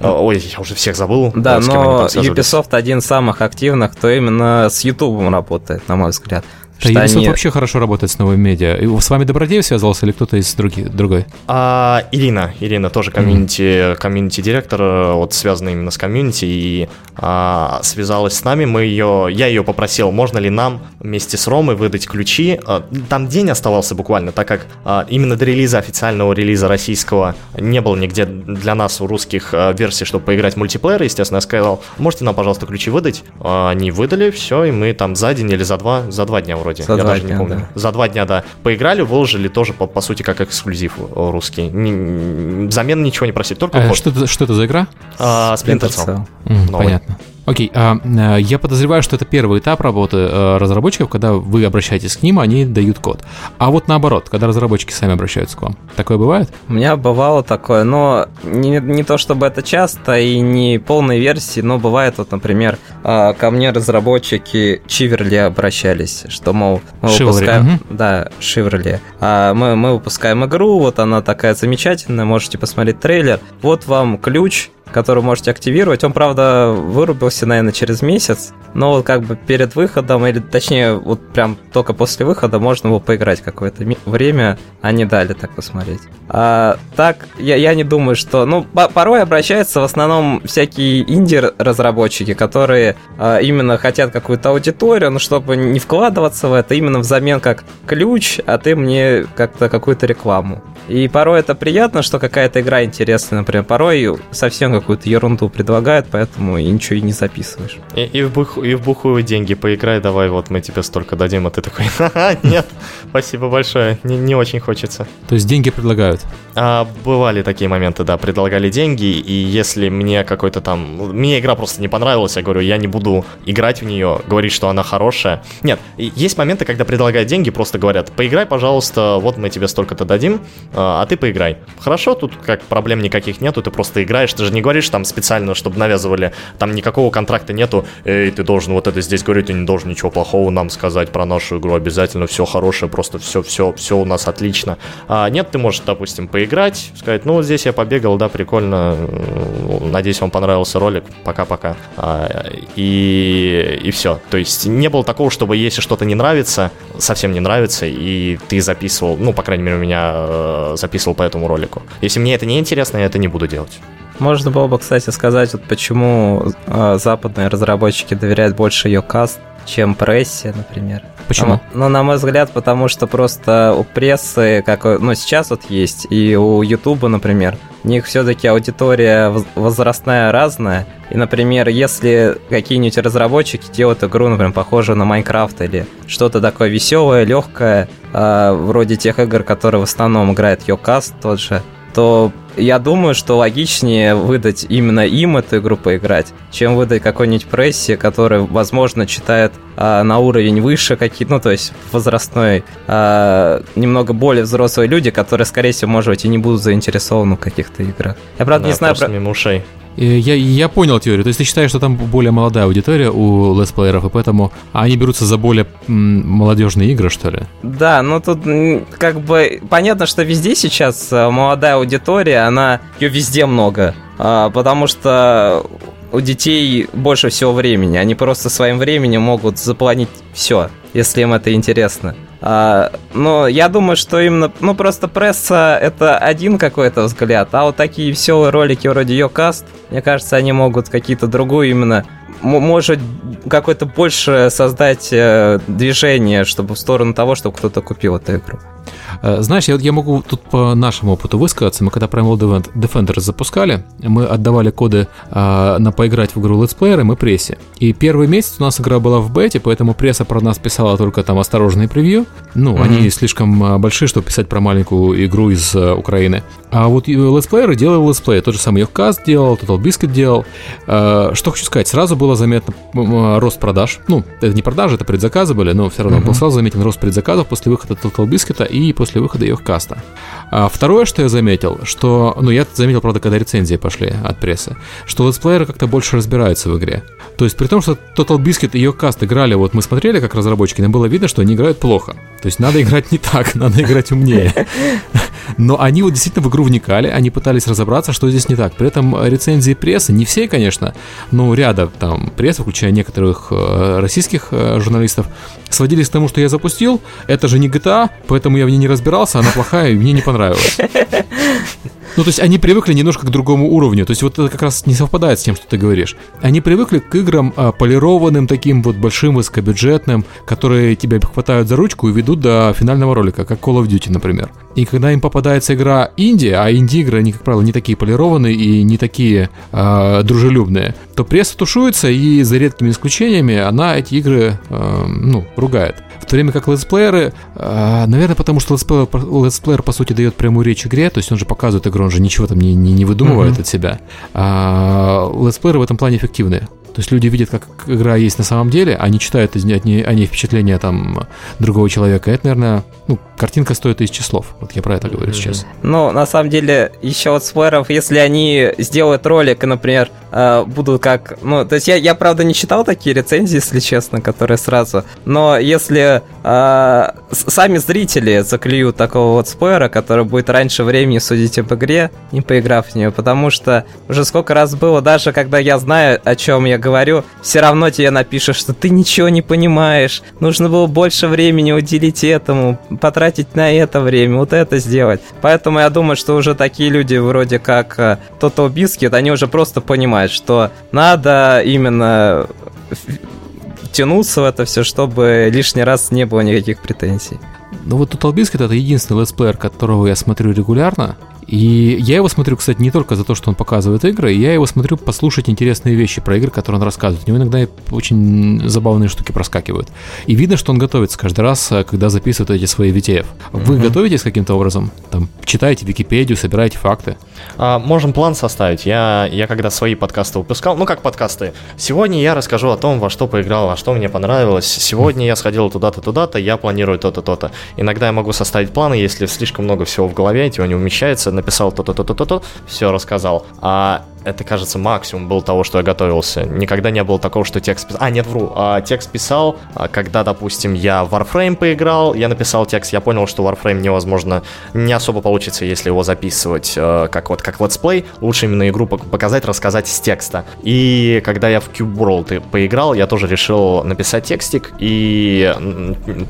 ой, я уже всех забыл. Да, но Ubisoft один из самых активных, кто именно с YouTube работает, на мой взгляд. Да, Ubisoft они... вообще хорошо работает с новыми медиа. И с вами Добродеев связался или кто-то из других, другой? А, Ирина, Ирина тоже комьюнити, mm-hmm. комьюнити-директор, вот связанный именно с комьюнити, и а, связалась с нами. Мы ее, я ее попросил, можно ли нам вместе с Ромой выдать ключи. А, там день оставался буквально, так как а, именно до релиза, официального релиза российского, не было нигде для нас у русских а, версий, чтобы поиграть в мультиплеер. Естественно, я сказал, можете нам, пожалуйста, ключи выдать? А, они выдали, все, и мы там за день или за два, за два дня вроде. За я даже дня, не помню. Да. За два дня, да. Поиграли, выложили тоже, по, по сути, как эксклюзив русский. Не, взамен ничего не просили, только а, что, это, что это за игра? А, Splinter Cell. Mm, понятно. Окей, а, а, я подозреваю, что это первый этап работы а, разработчиков, когда вы обращаетесь к ним, они дают код. А вот наоборот, когда разработчики сами обращаются к вам. Такое бывает? У меня бывало такое, но не, не то чтобы это часто и не полной версии, но бывает вот, например, а, ко мне разработчики Чиверли обращались, что, мол, мы Шивли, выпускаем... Угу. Да, Шиверли. А мы, мы выпускаем игру, вот она такая замечательная, можете посмотреть трейлер. Вот вам ключ, который можете активировать. Он, правда, вырубился, наверное, через месяц, но вот как бы перед выходом, или точнее, вот прям только после выхода можно было поиграть какое-то время, они дали так посмотреть. А так, я, я не думаю, что... Ну, порой обращаются в основном всякие инди-разработчики, которые а, именно хотят какую-то аудиторию, но чтобы не вкладываться в это, именно взамен как ключ, а ты мне как-то какую-то рекламу. И порой это приятно, что какая-то игра интересная, например. Порой совсем какую-то ерунду предлагают, поэтому и ничего и не записываешь. И, и, в, бух, и в бухую деньги поиграй, давай, вот мы тебе столько дадим, а ты такой, ха-ха, нет, спасибо большое, не, не очень хочется. То есть деньги предлагают? А, бывали такие моменты, да, предлагали деньги, и если мне какой-то там... Мне игра просто не понравилась, я говорю, я не буду играть в нее, говорить, что она хорошая. Нет, есть моменты, когда предлагают деньги, просто говорят, поиграй, пожалуйста, вот мы тебе столько-то дадим, а, а ты поиграй. Хорошо, тут как проблем никаких нету, ты просто играешь, ты же не говоришь там специально, чтобы навязывали, там никакого контракта нету, эй, ты должен вот это здесь говорить, ты не должен ничего плохого нам сказать про нашу игру, обязательно все хорошее, просто все, все, все у нас отлично. А нет, ты можешь, допустим, поиграть, сказать, ну вот здесь я побегал, да, прикольно, надеюсь, вам понравился ролик, пока-пока. А, и, и все. То есть не было такого, чтобы если что-то не нравится, совсем не нравится, и ты записывал, ну, по крайней мере, у меня э, записывал по этому ролику. Если мне это не интересно, я это не буду делать. Можно было бы, кстати, сказать, вот почему э, западные разработчики доверяют больше ее каст, чем прессе, например. Почему? Ну, на мой взгляд, потому что просто у прессы, как ну, сейчас вот есть, и у Ютуба, например, у них все-таки аудитория возрастная разная. И, например, если какие-нибудь разработчики делают игру, например, похожую на Майнкрафт или что-то такое веселое, легкое, э, вроде тех игр, которые в основном играет Йокаст тот же, то я думаю, что логичнее выдать именно им эту игру поиграть, чем выдать какой-нибудь прессе, который, возможно, читает а, на уровень выше какие-то, ну, то есть возрастной, а, немного более взрослые люди, которые, скорее всего, может быть, и не будут заинтересованы в каких-то играх. Я, правда, да, не знаю... Про... мимо ушей. Я, я понял теорию. То есть ты считаешь, что там более молодая аудитория у летсплееров, и поэтому они берутся за более молодежные игры, что ли? Да, ну тут как бы понятно, что везде сейчас э, молодая аудитория, она ее везде много. А, потому что у детей больше всего времени. Они просто своим временем могут запланить все, если им это интересно. А, но я думаю, что именно, ну просто пресса это один какой-то взгляд, а вот такие веселые ролики вроде Йокаст, мне кажется, они могут какие-то другую именно может какое-то больше создать э, движение, чтобы в сторону того, чтобы кто-то купил эту игру. Э, знаешь, я, я могу тут по нашему опыту высказаться. Мы когда Prime World Defenders запускали, мы отдавали коды э, на поиграть в игру летсплеерам и прессе. И первый месяц у нас игра была в бете, поэтому пресса про нас писала только там осторожные превью. Ну, mm-hmm. они слишком э, большие, чтобы писать про маленькую игру из э, Украины. А вот летсплееры делали летсплей. Тот же самый Yogscast делал, Total Biscuit делал. Э, что хочу сказать, сразу было заметно рост продаж. Ну, это не продажи, это предзаказы были, но все равно uh-huh. был сразу заметен рост предзаказов после выхода Total Biscuit и после выхода их каста. А второе, что я заметил, что, ну, я заметил, правда, когда рецензии пошли от прессы, что летсплееры как-то больше разбираются в игре. То есть при том, что Total Biscuit и ее каст играли, вот мы смотрели как разработчики, нам было видно, что они играют плохо. То есть надо играть не так, надо играть умнее. Но они вот действительно в игру вникали, они пытались разобраться, что здесь не так. При этом рецензии прессы, не все, конечно, но ряда там прессы, включая некоторых э, российских э, журналистов, сводились к тому, что я запустил, это же не GTA, поэтому я в ней не разбирался, она плохая и мне не понравилась. Ну, то есть они привыкли немножко к другому уровню. То есть вот это как раз не совпадает с тем, что ты говоришь. Они привыкли к играм а, полированным, таким вот большим, высокобюджетным, которые тебя хватают за ручку и ведут до финального ролика, как Call of Duty, например. И когда им попадается игра инди, а инди-игры, они, как правило, не такие полированные и не такие э, дружелюбные, то пресса тушуется, и за редкими исключениями она эти игры, э, ну, ругает. То время как летсплееры, э, наверное, потому что летсплеер, летсплеер, по сути, дает прямую речь игре, то есть он же показывает игру, он же ничего там не, не, не выдумывает mm-hmm. от себя. А летсплееры в этом плане эффективные. То есть люди видят, как игра есть на самом деле, они читают из нее, они впечатления там другого человека. Это, наверное, ну, картинка стоит тысячи слов. Вот я про это говорю сейчас. Ну, на самом деле, еще от спойлеров, если они сделают ролик, и, например, э, будут как... Ну, то есть я, я, правда, не читал такие рецензии, если честно, которые сразу. Но если э, сами зрители заклюют такого вот спойлера, который будет раньше времени судить об игре, не поиграв в нее, потому что уже сколько раз было, даже когда я знаю, о чем я говорю, все равно тебе напишут, что ты ничего не понимаешь, нужно было больше времени уделить этому, потратить на это время, вот это сделать. Поэтому я думаю, что уже такие люди вроде как э, Total Biscuit, они уже просто понимают, что надо именно тянуться в это все, чтобы лишний раз не было никаких претензий. Ну вот Total Biscuit это единственный летсплеер, которого я смотрю регулярно, и я его смотрю, кстати, не только за то, что он показывает игры, я его смотрю послушать интересные вещи про игры, которые он рассказывает. У него иногда очень забавные штуки проскакивают. И видно, что он готовится каждый раз, э, когда записывает эти свои VTF. Вы mm-hmm. готовитесь каким-то образом? Там, читаете Википедию, собираете факты? А, можем план составить. Я, я когда свои подкасты выпускал, ну как подкасты, сегодня я расскажу о том, во что поиграл, во что мне понравилось. Сегодня я сходил туда-то, туда-то, я планирую то-то, то-то. Иногда я могу составить планы, если слишком много всего в голове, его не умещается, написал то-то, то-то, то-то, все рассказал. А это, кажется, максимум был того, что я готовился. Никогда не было такого, что текст писал... А, нет, вру. А, текст писал, а, когда, допустим, я Warframe поиграл, я написал текст, я понял, что Warframe невозможно, не особо получится, если его записывать э, как вот как летсплей. Лучше именно игру показать, рассказать с текста. И когда я в Cube World поиграл, я тоже решил написать текстик и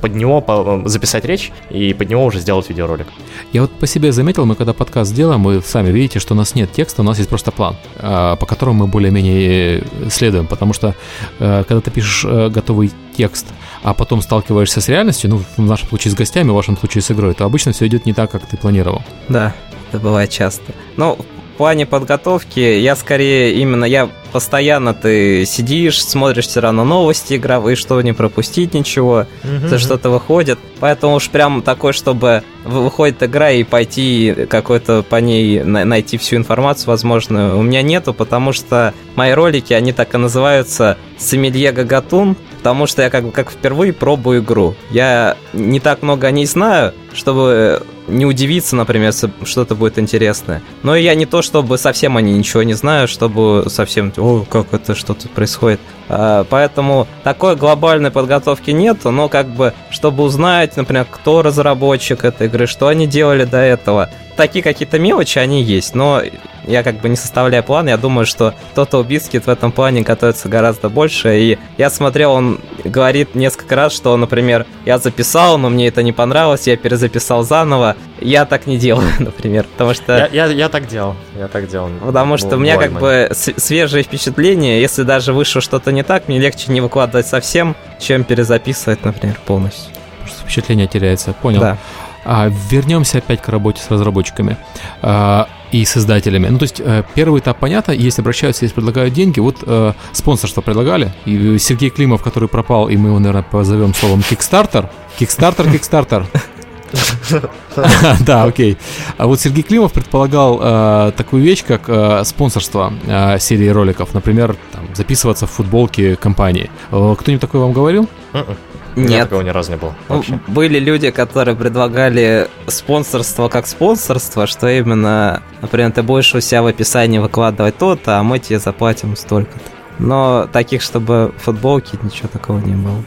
под него записать речь и под него уже сделать видеоролик. Я вот по себе заметил, мы когда подкаст делаем, мы сами видите, что у нас нет текста, у нас есть просто план. А, по которому мы более-менее следуем. Потому что э, когда ты пишешь э, готовый текст, а потом сталкиваешься с реальностью, ну, в нашем случае с гостями, в вашем случае с игрой, то обычно все идет не так, как ты планировал. Да, это бывает часто. Но в плане подготовки я скорее именно, я постоянно ты сидишь, смотришь все равно новости игровые, чтобы не пропустить ничего, mm-hmm. за что-то выходит. Поэтому уж прям такой, чтобы выходит игра и пойти какой-то по ней найти всю информацию, возможно, у меня нету, потому что мои ролики, они так и называются «Сомелье Гагатун», потому что я как бы как впервые пробую игру. Я не так много о ней знаю, чтобы не удивиться, например, что-то будет интересное. Но я не то, чтобы совсем они ничего не знаю, чтобы совсем, о, как это, что тут происходит. А, поэтому такой глобальной подготовки нет, но как бы, чтобы узнать, например, кто разработчик этой игры, что они делали до этого, такие какие-то мелочи, они есть, но я как бы не составляю план, я думаю, что Total Biscuit в этом плане готовится гораздо больше, и я смотрел, он говорит несколько раз, что, например, я записал, но мне это не понравилось, я перезаписал заново, я так не делаю, например, потому что... Я, я, я так делал, я так делал. Потому что у меня как бы свежие впечатления, если даже вышло что-то не так, мне легче не выкладывать совсем, чем перезаписывать, например, полностью. Впечатление теряется, понял. Да. А, вернемся опять к работе с разработчиками а, и с издателями. Ну, то есть, э, первый этап понятно, если обращаются, если предлагают деньги, вот э, спонсорство предлагали, и Сергей Климов, который пропал, и мы его, наверное, позовем словом Kickstarter, Kickstarter, Kickstarter, Да, окей. А вот Сергей Климов предполагал э, такую вещь, как спонсорство серии роликов. Например, записываться в футболке компании. Кто-нибудь такое вам говорил? М-м. Нет. такого ни разу не было. Ну, вообще. Были люди, которые предлагали спонсорство как спонсорство, что именно, например, ты будешь у себя в описании выкладывать то-то, а мы тебе заплатим столько-то. Но таких, чтобы футболки, ничего такого не было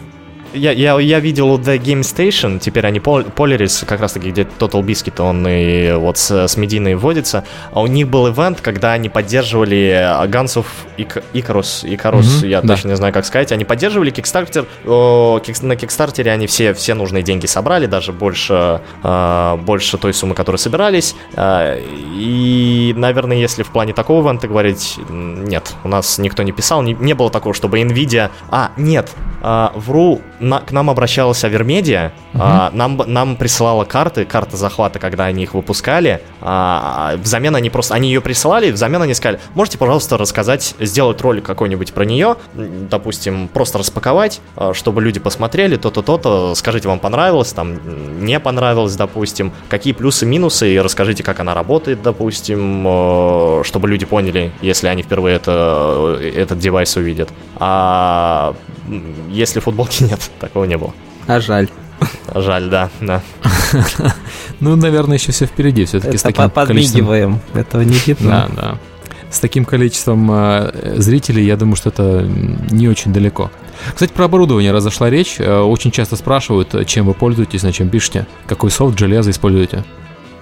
я, я, я видел The Game Station, теперь они Polaris, как раз таки, где Total Biscuit, он и вот с, с Мединой вводится, а у них был ивент, когда они поддерживали Guns of Icarus, Icarus, mm-hmm, я да. точно не знаю, как сказать, они поддерживали Kickstarter, о, кик, на Kickstarter они все, все нужные деньги собрали, даже больше, э, больше той суммы, которую собирались, э, и, наверное, если в плане такого ивента говорить, нет, у нас никто не писал, не, не было такого, чтобы Nvidia, а, нет, э, вру, на, к нам обращалась Авермедиа, угу. а, нам, нам присылала карты, карты захвата, когда они их выпускали. А, взамен они просто, они ее присылали, взамен они сказали, можете, пожалуйста, рассказать, сделать ролик какой-нибудь про нее, допустим, просто распаковать, а, чтобы люди посмотрели, то-то, то-то, скажите, вам понравилось, там, не понравилось, допустим, какие плюсы, минусы, и расскажите, как она работает, допустим, а, чтобы люди поняли, если они впервые это, этот девайс увидят. А если футболки нет, такого не было. А жаль. Жаль, да, да. Ну, наверное, еще все впереди. Все-таки с таким. Количеством... Этого не видно. Да, да. С таким количеством э, зрителей, я думаю, что это не очень далеко. Кстати, про оборудование разошла речь. Э, очень часто спрашивают, чем вы пользуетесь, на чем пишете, какой софт, железо используете.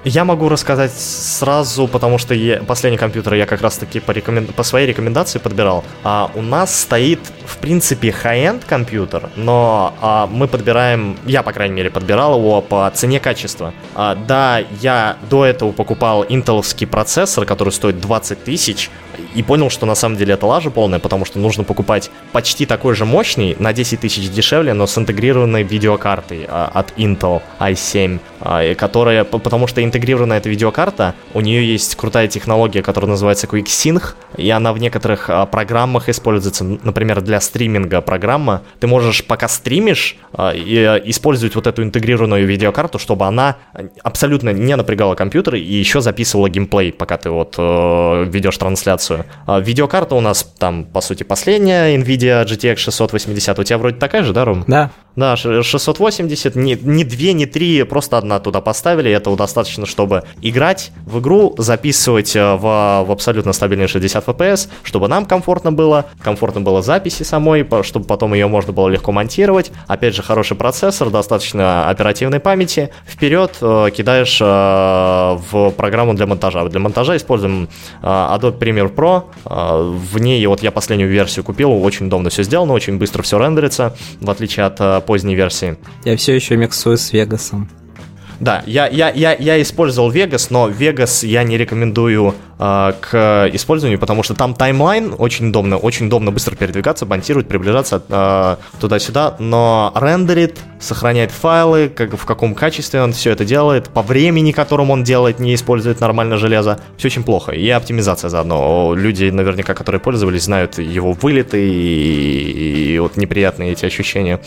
Я могу рассказать сразу, потому что я, последний компьютер я как раз-таки по, рекомен... по своей рекомендации подбирал. А у нас стоит, в принципе, high-end компьютер, но а, мы подбираем, я, по крайней мере, подбирал его по цене качества. А, да, я до этого покупал интеловский процессор, который стоит 20 тысяч, и понял, что на самом деле это лажа полная, потому что нужно покупать почти такой же мощный, на 10 тысяч дешевле, но с интегрированной видеокартой а, от Intel i7, а, которая, потому что интегрированная эта видеокарта, у нее есть крутая технология, которая называется QuickSync, и она в некоторых а, программах используется, например, для стриминга программа. Ты можешь, пока стримишь, и, использовать вот эту интегрированную видеокарту, чтобы она абсолютно не напрягала компьютер и еще записывала геймплей, пока ты вот э, ведешь трансляцию. А, видеокарта у нас там, по сути, последняя, NVIDIA GTX 680. У тебя вроде такая же, да, Ром? Да. Да, 680, не, не 2, не 3, просто одна туда поставили. Этого достаточно, чтобы играть в игру, записывать э, в, в абсолютно стабильные 60 FPS, чтобы нам комфортно было, комфортно было записи самой, чтобы потом ее можно было легко монтировать. Опять же, хороший процессор, достаточно оперативной памяти. Вперед э, кидаешь э, в программу для монтажа. Для монтажа используем Adobe Premiere Pro. Э, в ней вот я последнюю версию купил, очень удобно все сделано, очень быстро все рендерится, в отличие от э, поздней версии. Я все еще миксую с Вегасом. Да, я, я, я, я использовал Vegas, но Vegas я не рекомендую к использованию, потому что там таймлайн очень удобно, очень удобно быстро передвигаться, монтировать, приближаться э, туда-сюда, но рендерит, сохраняет файлы, как, в каком качестве он все это делает, по времени, которым он делает, не использует нормально железо, все очень плохо. И оптимизация заодно. Люди, наверняка, которые пользовались, знают его вылеты и, и, и вот неприятные эти ощущения.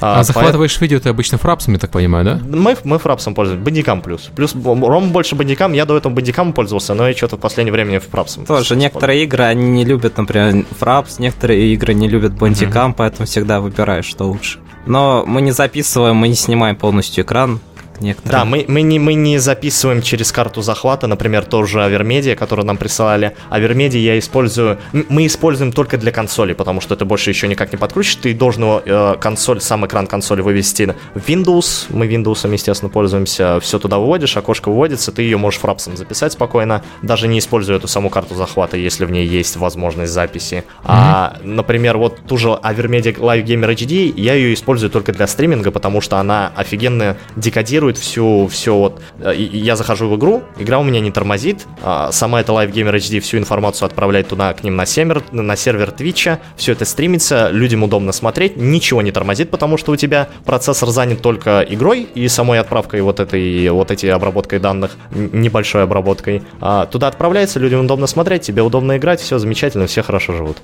А, а захватываешь по... видео ты обычно фрапсом, я так понимаю, да? Мы, мы фрапсом пользуемся, бандикам плюс. Плюс Ром больше бандикам, я до этого бандикам пользовался, но я что-то в последнее время фрапсом. Тоже, некоторые игры, они не любят, например, фрапс, некоторые игры не любят бандикам, mm-hmm. поэтому всегда выбираешь, что лучше. Но мы не записываем, мы не снимаем полностью экран, некоторые. Да, мы, мы, не, мы не записываем через карту захвата, например, тоже Авермедиа, которую нам присылали. Авермедиа я использую, мы используем только для консоли, потому что ты больше еще никак не подключишь, ты должен его, э, консоль, сам экран консоли вывести в Windows, мы Windows, естественно, пользуемся, все туда выводишь, окошко выводится, ты ее можешь фрапсом записать спокойно, даже не используя эту саму карту захвата, если в ней есть возможность записи. Mm-hmm. А, например, вот ту же Avermedia Live Gamer HD, я ее использую только для стриминга, потому что она офигенно декодирует контролирует всю, все вот. Э, я захожу в игру, игра у меня не тормозит, а сама эта Live Gamer HD всю информацию отправляет туда к ним на сервер, на сервер Твича, все это стримится, людям удобно смотреть, ничего не тормозит, потому что у тебя процессор занят только игрой и самой отправкой вот этой, вот этой обработкой данных, небольшой обработкой. А туда отправляется, людям удобно смотреть, тебе удобно играть, все замечательно, все хорошо живут.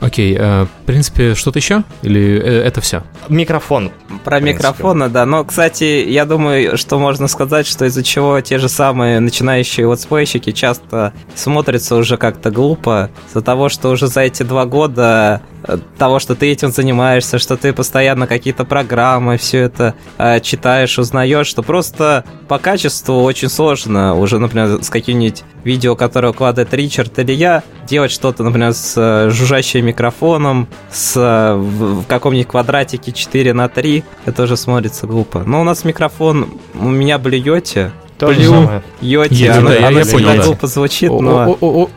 Окей, э, в принципе, что-то еще? Или э, это все? Микрофон. Про микрофоны, да. Но, кстати, я думаю, что можно сказать, что из-за чего те же самые начинающие летсплейщики часто смотрятся уже как-то глупо, из-за того, что уже за эти два года э, того, что ты этим занимаешься, что ты постоянно какие-то программы, все это э, читаешь, узнаешь, что просто по качеству очень сложно уже, например, с каким-нибудь видео, которое выкладывает Ричард или я, делать что-то, например, с э, жужжащим микрофоном, с э, в, каком-нибудь квадратике 4 на 3, это уже смотрится глупо. Но у нас микрофон, у меня блюете, Плю. Йоти, Я- оно, да, я- оно я понял, да. глупо звучит, О- но...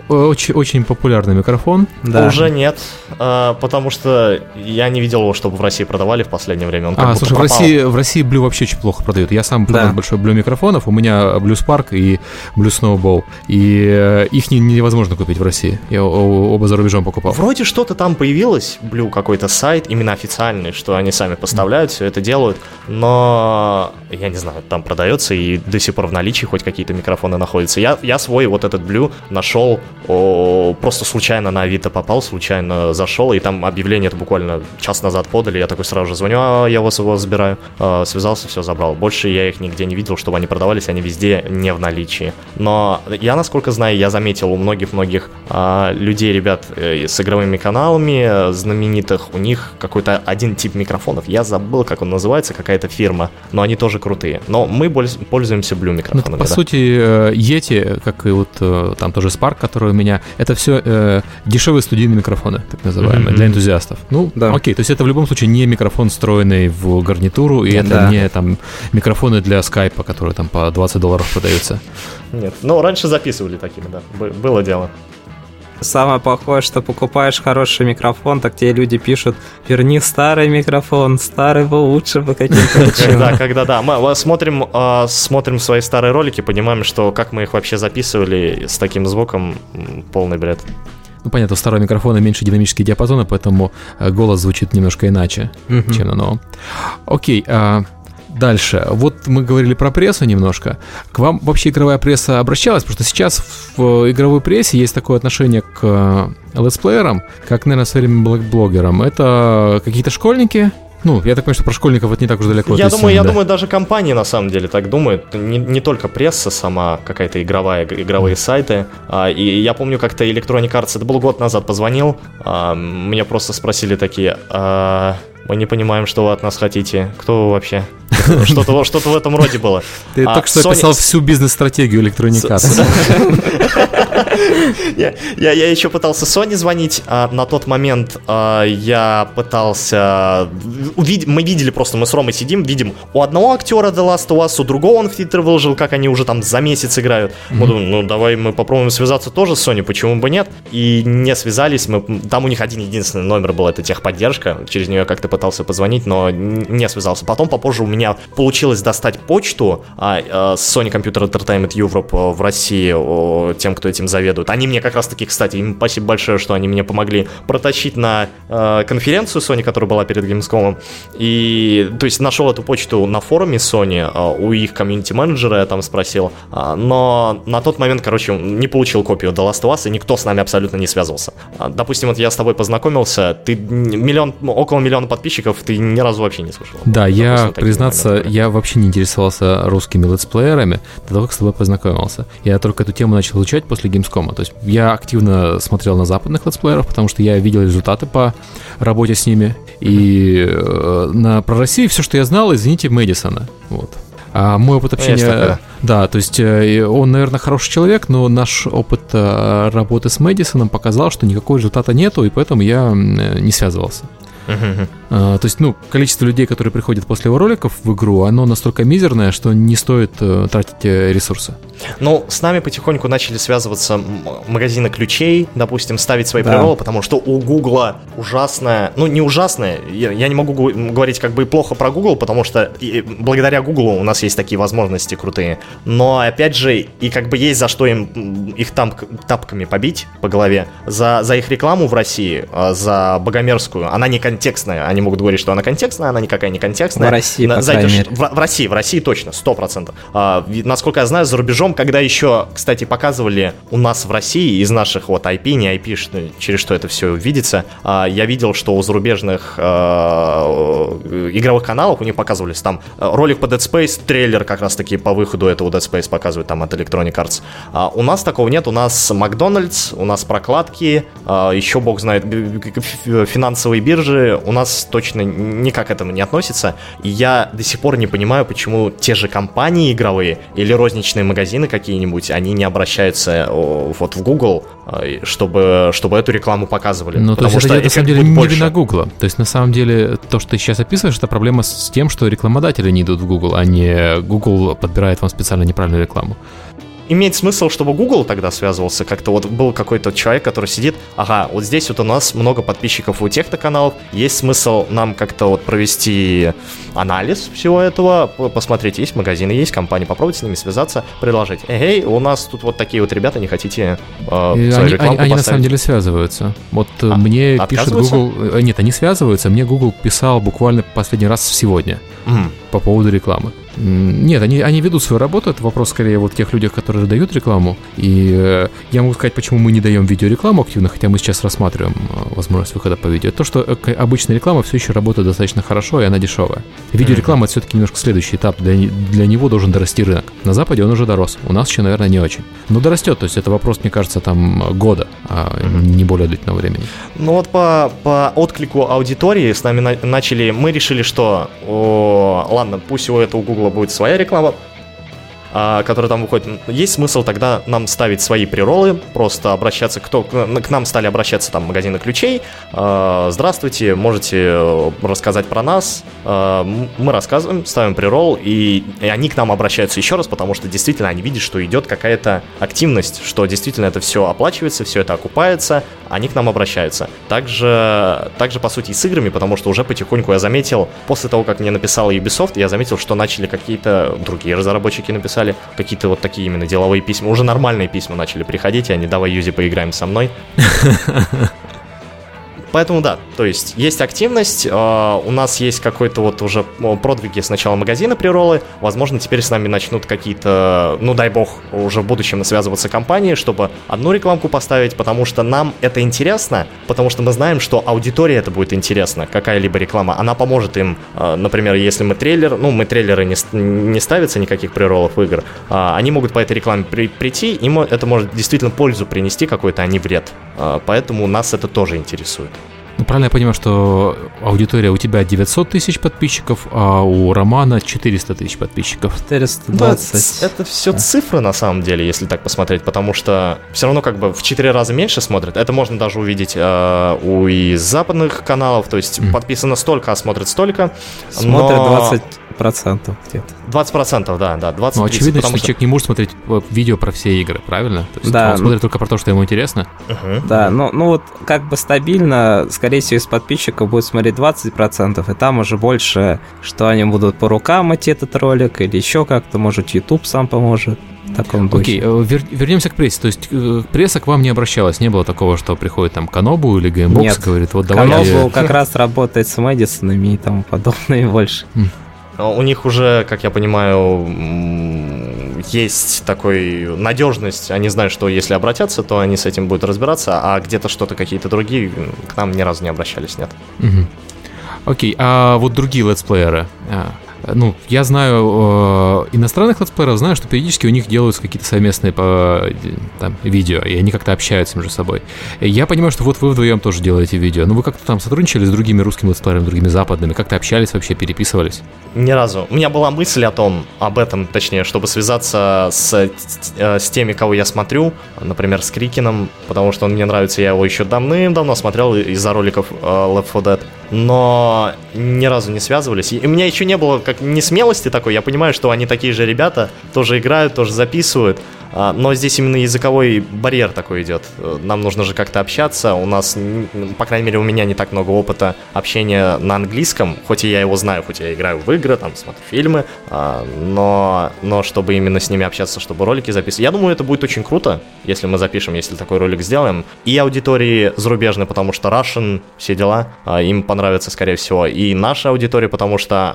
Очень, очень популярный микрофон. да. Уже нет, а, потому что я не видел его, чтобы в России продавали в последнее время. Он А, слушай, в. России, в России Blue вообще очень плохо продают. Я сам Да. большой Blue микрофонов. У меня Blue Spark и Blue Snowball. И э, их не- невозможно купить в России. Я оба за рубежом покупал. Вроде что-то там появилось, Blue какой-то сайт, именно официальный, что они сами поставляют, все это делают, но я не знаю, там продается и до сих пор в наличии хоть какие-то микрофоны находятся. Я, я свой вот этот Blue нашел, о, просто случайно на Авито попал, случайно зашел, и там объявление это буквально час назад подали, я такой сразу же звоню, а я вас его забираю, А, связался, все забрал. Больше я их нигде не видел, чтобы они продавались, они везде не в наличии. Но я, насколько знаю, я заметил у многих-многих а, людей, ребят э, с игровыми каналами э, знаменитых, у них какой-то один тип микрофонов, я забыл, как он называется, какая-то фирма, но они тоже крутые. Но мы пользуемся Blue Ну, микрофонами, по да. сути, э, Yeti, как и вот э, там тоже Spark, который у меня, это все дешевые студийные микрофоны, так называемые, Мгм. для энтузиастов. Ну, Да. окей, то есть это в любом случае не микрофон, встроенный в гарнитуру, и это Да. не там микрофоны для скайпа, которые там по 20 долларов продаются. Нет, ну раньше записывали такими, да, Бы- было дело. Самое плохое, что покупаешь хороший микрофон, так тебе люди пишут, верни старый микрофон, старый был лучше бы каким-то Когда, когда, да, мы смотрим, э, смотрим свои старые ролики, понимаем, что как мы их вообще записывали с таким звуком, полный бред. Ну, понятно, у старого микрофона меньше динамические диапазоны, поэтому э, голос звучит немножко иначе, чем на новом. Окей, а, дальше. Вот мы говорили про прессу немножко. К вам вообще игровая пресса обращалась? Потому что сейчас в игровой прессе есть такое отношение к э, летсплеерам, как, наверное, с время блог- блогерам. Это какие-то школьники, ну, я так понимаю, что про школьников вот не так уж далеко. Я думаю, я да. думаю, даже компании на самом деле так думают. Не, не только пресса сама, какая-то игровая, иг- игровые сайты. А, и я помню, как-то Electronic Arts, это был год назад, позвонил. а, мне просто спросили такие, «А, мы не понимаем, что вы от нас хотите. Кто вы вообще? Что-то что-то в этом роде было. Ты А, только что Sony- описал всю бизнес-стратегию Electronic Arts. Я, еще пытался Sony звонить, а на тот момент а, я пытался... Мы видели просто, мы с Ромой сидим, видим, у одного актера The Last of Us, у другого он в Твиттер выложил, как они уже там за месяц играют. Мы думаем, ну давай мы попробуем связаться тоже с Sony, почему бы нет? И не связались, мы, там у них один единственный номер был, это техподдержка, через нее как-то пытался позвонить, но не связался. Потом попозже у меня получилось достать почту а, а, с Sony Computer Entertainment Europe а, в России, о, тем, кто этим заведует. Они мне как раз таки, кстати, им спасибо большое, что они мне помогли протащить на э, конференцию Sony, которая была перед Gamescom. И, то есть, нашел эту почту на форуме Sony, э, у их комьюнити-менеджера я там спросил, А, но на тот момент, короче, не получил копию The Last of Us, и никто с нами абсолютно не связывался. А, Допустим, вот я с тобой познакомился, ты миллион, около миллиона подписчиков, ты ни разу вообще не слышал. Да, Допустим, я, такие признаться, я вообще не интересовался русскими летсплеерами до того, как с тобой познакомился. Я только эту тему начал изучать после Gamescom. То есть я активно смотрел на западных летсплееров, потому что я видел результаты по работе с ними. И э, на, про Россию все, что я знал, извините, Мэдисона. Вот. А мой опыт Есть общения... Да, то есть э, он, наверное, хороший человек, но наш опыт э, работы с Мэдисоном показал, что никакого результата нету, и поэтому я не связывался. А, То есть, ну, количество людей, которые приходят после его роликов в игру, оно настолько мизерное, что не стоит э, тратить э, ресурсы. Ну, с нами потихоньку начали связываться магазины ключей, допустим, ставить свои Да. преролы, потому что у Гугла ужасная, ну не ужасная, я, я не могу гу- говорить как бы плохо про Google, потому что и- благодаря Гуглу у нас есть такие возможности крутые. Но опять же, и как бы есть за что им их там тапками побить по голове. За, за их рекламу в России, а, за богомерзкую, она не контекстная, они могут говорить, что она контекстная, она никакая не контекстная. В России, На- по зайдешь- мере. в, в России, в России точно, 100%. А, насколько я знаю, за рубежом, когда еще, кстати, показывали у нас в России из наших вот IP, не IP, что- через что это все видится, а, я видел, что у зарубежных а, э, игровых каналов у них показывались там э, ролик по Dead Space, трейлер как раз таки по выходу этого Dead Space показывают там от Electronic Arts. А у нас такого нет, у нас Макдональдс, у нас прокладки, а, еще бог знает финансовые биржи, у нас точно никак к этому не относится. И я до сих пор не понимаю, почему те же компании игровые или розничные магазины какие-нибудь, они не обращаются о, вот в Google, и чтобы, чтобы эту рекламу показывали. Ну, то есть это, что на самом деле не больше. вина Гугла. То есть на самом деле то, что ты сейчас описываешь, это проблема с тем, что рекламодатели не идут в Google, а не Google подбирает вам специально неправильную рекламу. Имеет смысл, чтобы Google тогда связывался как-то. Вот был какой-то человек, который сидит, ага, вот здесь вот у нас много подписчиков у тех-то каналов, есть смысл нам как-то вот провести анализ всего этого, посмотреть, есть магазины, есть компании, попробовать с ними связаться, предложить. Эй, у нас тут вот такие вот ребята, не хотите э, свою они, рекламку они- они на поставить?» самом деле связываются. Вот э, А, мне пишет? Google... э, Нет, они связываются. Мне Google писал буквально последний раз сегодня Мгм. по поводу рекламы. Нет, они, они ведут свою работу. Это вопрос скорее вот тех людей, которые дают рекламу. И э, я могу сказать, почему мы не даем видеорекламу активно, хотя мы сейчас рассматриваем э, возможность выхода по видео. То, что э, обычная реклама все еще работает достаточно хорошо, и она дешевая. Видеореклама это все-таки немножко следующий этап. Для, для него должен дорасти рынок. На Западе он уже дорос. У нас еще, наверное, не очень. Но дорастет. То есть это вопрос, мне кажется, там года, а не более длительного времени. Ну вот по, по отклику аудитории с нами на- начали, мы решили, что, о, ладно, пусть у этого Гугла будет своя реклама, а, которая там выходит. Есть смысл тогда нам ставить свои приролы, просто обращаться, кто к, нам стали обращаться там магазины ключей. А, Здравствуйте, можете э, рассказать про нас. А, Мы рассказываем, ставим прирол, и, и они к нам обращаются еще раз, потому что действительно они видят, что идет какая-то активность, что действительно это все оплачивается, все это окупается, они к нам обращаются. Также, также по сути, и с играми, потому что уже потихоньку я заметил, после того, как мне написал Ubisoft, я заметил, что начали какие-то другие разработчики написали, какие-то вот такие именно деловые письма, уже нормальные письма начали приходить, и они давай, Юзи, поиграем со мной. Поэтому да, то есть есть активность, э, у нас есть какой-то вот уже продвиги сначала магазина приролы, возможно, теперь с нами начнут какие-то, ну дай бог, уже в будущем связываться компании, чтобы одну рекламку поставить, потому что нам это интересно, потому что мы знаем, что аудитории это будет интересно, какая-либо реклама, она поможет им, э, например, если мы трейлер, ну мы трейлеры не, не ставятся никаких приролов игр, а, они могут по этой рекламе при- прийти, им это может действительно пользу принести какой-то, а не вред, А, поэтому нас это тоже интересует. Ну, правильно я понимаю, что аудитория у тебя 900 тысяч подписчиков, а у Романа 400 тысяч подписчиков. 420. это все цифры на самом деле, если так посмотреть, потому что все равно как бы в 4 раза меньше смотрят. Это можно даже увидеть э, у и западных каналов, то есть Мгм. подписано столько, а смотрит столько. Смотрят но- 20% где-то. 20%, да, да, 20 Ну, очевидно, потому что человек не может смотреть э, видео про все игры, правильно? То есть Да. он смотрит только про то, что ему интересно. Мгм. Да, ну, ну вот как бы стабильно, скорее всего, из подписчиков будет смотреть 20%, и там уже больше, что они будут по рукам идти этот ролик, или еще как-то, может, YouTube сам поможет. В таком духе. Окей, э, вер- вернемся к прессе. То есть э, пресса к вам не обращалась, не было такого, что приходит там Канобу или Нет. и говорит, вот давай... Канобу как раз работает с Мэдисонами и тому подобное больше. А У них уже, как я понимаю, есть такой надежность. Они знают, что если обратятся, то они с этим будут разбираться, а где-то что-то какие-то другие к нам ни разу не обращались, нет. Мгм. Окей, а вот другие летсплееры? Ну, я знаю э, иностранных летсплееров, знаю, что периодически у них делаются какие-то совместные по, там, видео, и они как-то общаются между собой. Я понимаю, что вот вы вдвоем тоже делаете видео. Ну, вы как-то там сотрудничали с другими русскими летсплеерами, другими западными, как-то общались вообще, переписывались? Ни разу. У меня была мысль о том, об этом, точнее, чтобы связаться с, э, с теми, кого я смотрю, например, с Крикином, потому что он мне нравится, я его еще давным-давно смотрел из-за роликов э, Left 4 Dead, но ни разу не связывались. И у меня еще не было как ни смелости такой, я понимаю, что они такие же ребята, тоже играют, тоже записывают, но здесь именно языковой барьер такой идет. Нам нужно же как-то общаться. У нас, по крайней мере, у меня не так много опыта общения на английском, хоть и я его знаю, хоть я играю в игры, там смотрю фильмы, а, но, но чтобы именно с ними общаться, чтобы ролики записывать. Я думаю, это будет очень круто, если мы запишем, если такой ролик сделаем. И аудитории зарубежной, потому что Russian, все дела, а, им понравится, скорее всего. И наша аудитория, потому что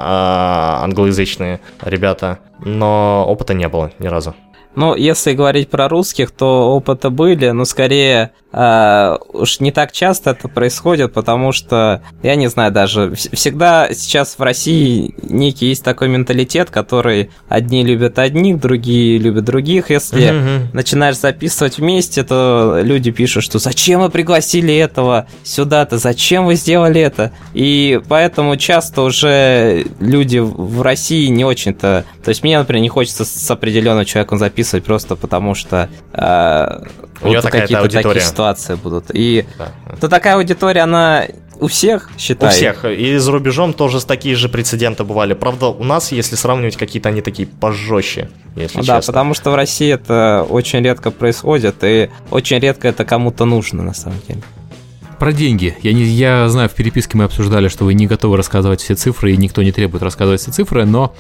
англоязычные ребята. Но опыта не было ни разу. Ну, если говорить про русских, то опыта были, но скорее э, уж не так часто это происходит, потому что, я не знаю даже, всегда сейчас в России некий есть такой менталитет, который одни любят одних, другие любят других. Если mm-hmm. начинаешь записывать вместе, то люди пишут, что зачем вы пригласили этого сюда-то, зачем вы сделали это? И поэтому часто уже люди в России не очень-то... То есть мне, например, не хочется с определенным человеком записывать записывать просто потому что э, вот какие-то такие ситуации будут. И да. то такая аудитория, она у всех, считай. У всех. И за рубежом тоже такие же прецеденты бывали. Правда, у нас, если сравнивать, какие-то они такие пожестче, если да, честно. потому что в России это очень редко происходит, и очень редко это кому-то нужно, на самом деле. Про деньги. Я, не, я знаю, в переписке мы обсуждали, что вы не готовы рассказывать все цифры, и никто не требует рассказывать все цифры, но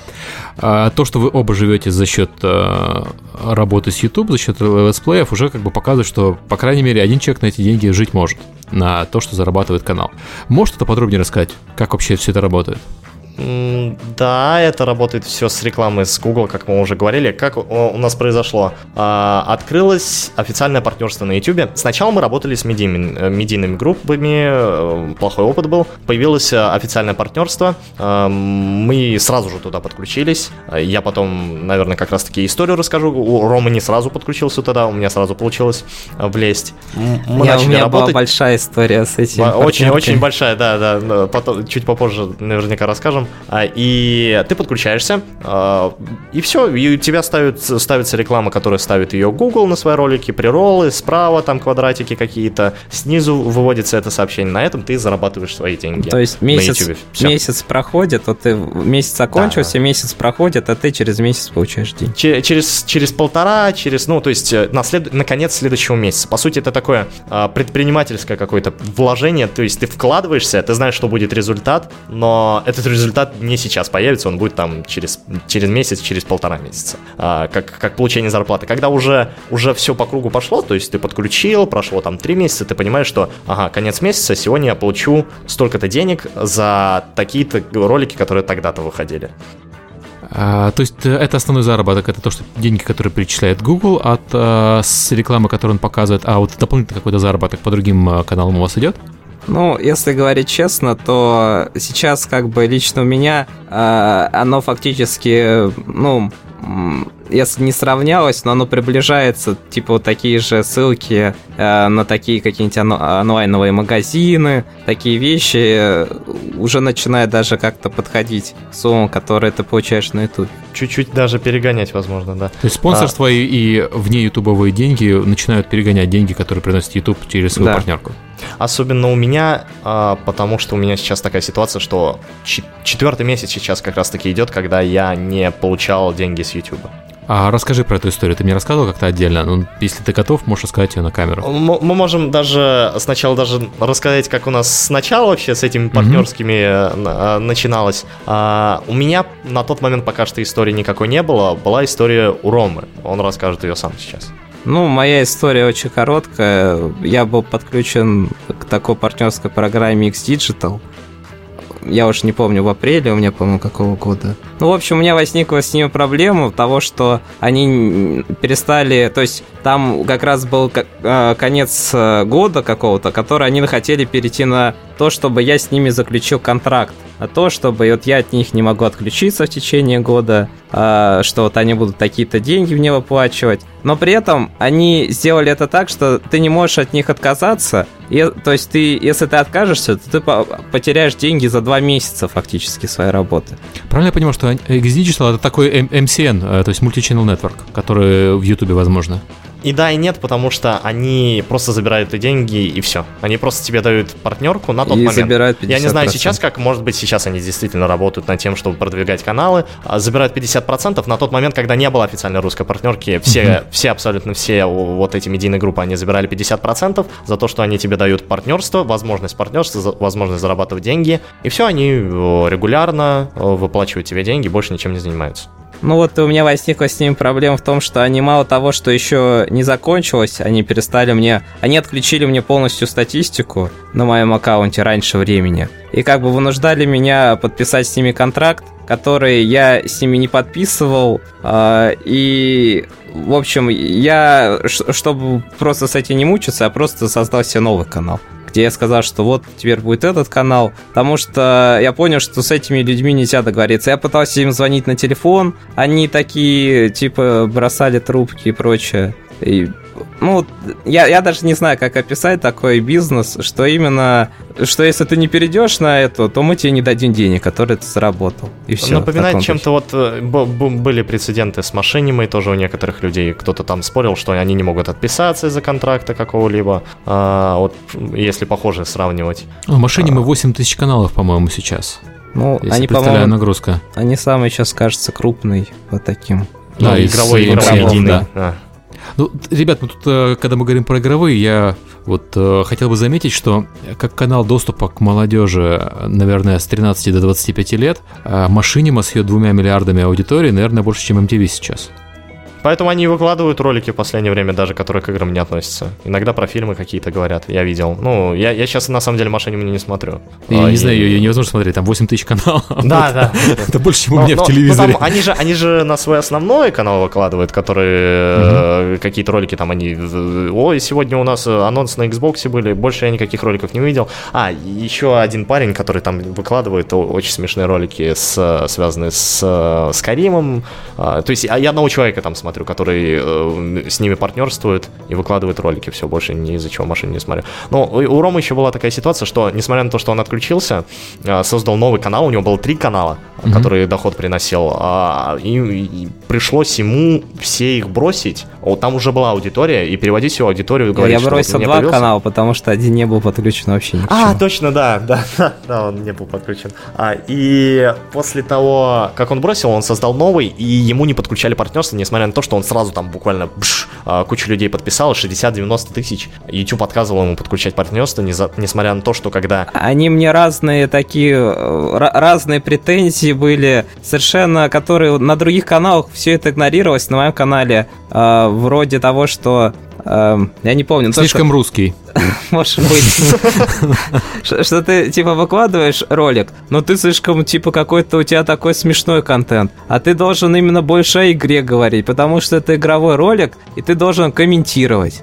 э, то, что вы оба живете за счет э, работы с YouTube, за счет летсплеев, уже как бы показывает, что, по крайней мере, один человек на эти деньги жить может, на то, что зарабатывает канал. Можешь что-то подробнее рассказать, как вообще все это работает? Да, это работает все с рекламой с Google, как мы уже говорили. Как у нас произошло? А, открылось официальное партнерство на YouTube. Сначала мы работали с медийными, э, медийными группами, э, плохой опыт был. Появилось э, официальное партнерство. Мы сразу же туда подключились. Я потом, наверное, как раз-таки историю расскажу. У Ромы не сразу подключился туда, у меня сразу получилось влезть. Мы Я, начали у меня работать. была большая история с этим. Очень-очень большая, да, да. Потом, чуть попозже наверняка расскажем. А, и ты подключаешься, а, и все, и у тебя ставят, ставится реклама, которая ставит ее Google на свои ролики, приролы, справа там квадратики какие-то, снизу выводится это сообщение, на этом ты зарабатываешь свои деньги. То есть месяц, месяц проходит, вот ты месяц окончился, да. месяц проходит, а ты через месяц получаешь деньги. Через, через полтора, через, ну, то есть э, на, след, на конец следующего месяца. По сути, это такое а, предпринимательское какое-то вложение, то есть ты вкладываешься, ты знаешь, что будет результат, но этот результат результат не сейчас появится, он будет там через, через месяц, через полтора месяца, а, как, как получение зарплаты. Когда уже, уже все по кругу пошло, то есть ты подключил, прошло там три месяца, ты понимаешь, что, ага, конец месяца, сегодня я получу столько-то денег за такие-то ролики, которые тогда-то выходили. А, то есть э, это основной заработок, это то, что деньги, которые перечисляет Google от а, с рекламы, которую он показывает, а вот дополнительный какой-то заработок по другим а, каналам у вас идет? Ну, если говорить честно, то сейчас как бы лично у меня э, оно фактически, ну, если не сравнялось, но оно приближается, типа вот такие же ссылки э, на такие какие-нибудь он- онлайновые магазины, такие вещи э, уже начинают даже как-то подходить к суммам, которые ты получаешь на YouTube. Чуть-чуть даже перегонять, возможно, да. То есть спонсорство а... и, и вне ютубовые деньги начинают перегонять деньги, которые приносит YouTube через свою да. партнерку. Особенно у меня, а, потому что у меня сейчас такая ситуация, что четвертый месяц сейчас как раз-таки идет, когда я не получал деньги с YouTube. А расскажи про эту историю. Ты мне рассказывал как-то отдельно. Ну, если ты готов, можешь рассказать ее на камеру. Мы, мы можем даже сначала даже рассказать, как у нас сначала вообще с этими партнерскими mm-hmm. начиналось. А, у меня на тот момент пока что истории никакой не было. Была история у Ромы. Он расскажет ее сам сейчас. Ну, моя история очень короткая. Я был подключен к такой партнерской программе X Digital я уж не помню, в апреле у меня, по-моему, какого года. Ну, в общем, у меня возникла с ними проблема того, что они перестали, то есть там как раз был э, конец э, года какого-то, который они хотели перейти на то, чтобы я с ними заключил контракт, а то, чтобы вот я от них не могу отключиться в течение года, а, что вот они будут такие-то деньги мне выплачивать. Но при этом они сделали это так, что ты не можешь от них отказаться. И, то есть ты, если ты откажешься, то ты потеряешь деньги за два месяца фактически своей работы. Правильно я понимаю, что Digital это такой MCN, э, то есть Multi-Channel Network, который в YouTube возможно? И да, и нет, потому что они просто забирают эти деньги и все. Они просто тебе дают партнерку на тот И момент. забирают 50%. Я не знаю сейчас как, может быть сейчас они действительно работают над тем, чтобы продвигать каналы, а забирают 50% на тот момент, когда не было официальной русской партнерки. Все, все абсолютно все вот эти медийные группы, они забирали 50% за то, что они тебе дают партнерство, возможность партнерства, возможность зарабатывать деньги. И все, они э, регулярно э, выплачивают тебе деньги, больше ничем не занимаются. Ну вот у меня возникла с ними проблема в том, что они мало того, что еще не закончилось, они перестали мне... Они отключили мне полностью статистику на моем аккаунте раньше времени. И как бы вынуждали меня подписать с ними контракт, который я с ними не подписывал. а, И, в общем, я, чтобы просто с этим не мучиться, я просто создал себе новый канал где я сказал, что вот теперь будет этот канал, потому что я понял, что с этими людьми нельзя договориться. Я пытался им звонить на телефон, они такие, типа, бросали трубки и прочее. И, ну, я, я даже не знаю, как описать такой бизнес, что именно, что если ты не перейдешь на это, то мы тебе не дадим денег, которые ты заработал. И все. Напоминает чем-то вот э, б- б- были прецеденты с машинимой тоже у некоторых людей. Кто-то там спорил, что они не могут отписаться из-за контракта какого-либо. А, вот если похоже сравнивать. В машине мы 8 тысяч каналов, по-моему, сейчас. Ну, Если они, представляю по-моему, нагрузка. они самые сейчас, кажется, крупный вот таким. Да, Ну, игровой, игровой игровым, единый. да. Ну, ребят, ну тут, э, когда мы говорим про игровые, я вот э, хотел бы заметить, что как канал доступа к молодежи, э, наверное, с 13 до 25 лет, э, Машинима с ее двумя миллиардами аудитории, наверное, больше, чем MTV сейчас. Поэтому они выкладывают ролики в последнее время, даже которые к играм не относятся. Иногда про фильмы какие-то говорят, я видел. Ну, я, я сейчас на самом деле машине не смотрю. Я А, не и- знаю, ее невозможно смотреть, там 8 тысяч каналов. Да, да. Это больше, чем у меня в но телевизоре. они же, они же на свой основной канал выкладывают, которые э, какие-то ролики там они. Ой, сегодня у нас анонс на Xbox были, больше я никаких роликов не увидел. А, еще один парень, который там выкладывает очень смешные ролики, с, связанные с, э, Каримом. А, То есть а я одного человека там смотрю, который э, с ними партнерствует и выкладывает ролики. Все, больше ни из-за чего машин не смотрю. Но у у Ромы еще была такая ситуация, что несмотря на то, что он отключился, э, создал новый канал, у него было три канала, Мгм. который доход приносил, а, и, и пришлось ему все их бросить. Вот там уже была аудитория, и переводить всю аудиторию, говорить, я что вот бросил меня два появился- канала, потому что один не был подключен вообще ни а, точно, да, да, да, да, он не был подключен. А, и после того, как он бросил, он создал новый, и ему не подключали партнерство, несмотря на то, что он сразу там буквально бш, а, кучу людей подписал, 60-90 тысяч. YouTube отказывал ему подключать партнерство, не за- несмотря на то, что когда Они мне разные такие, э, ра- разные претензии были, совершенно, которые на других каналах все это игнорировалось, на моем канале э, вроде того, что я не помню, то, что- Слишком русский. может быть, что ты типа выкладываешь ролик, но ты слишком типа какой-то у тебя такой смешной контент, а ты должен именно больше о игре говорить, потому что это игровой ролик, и ты должен комментировать.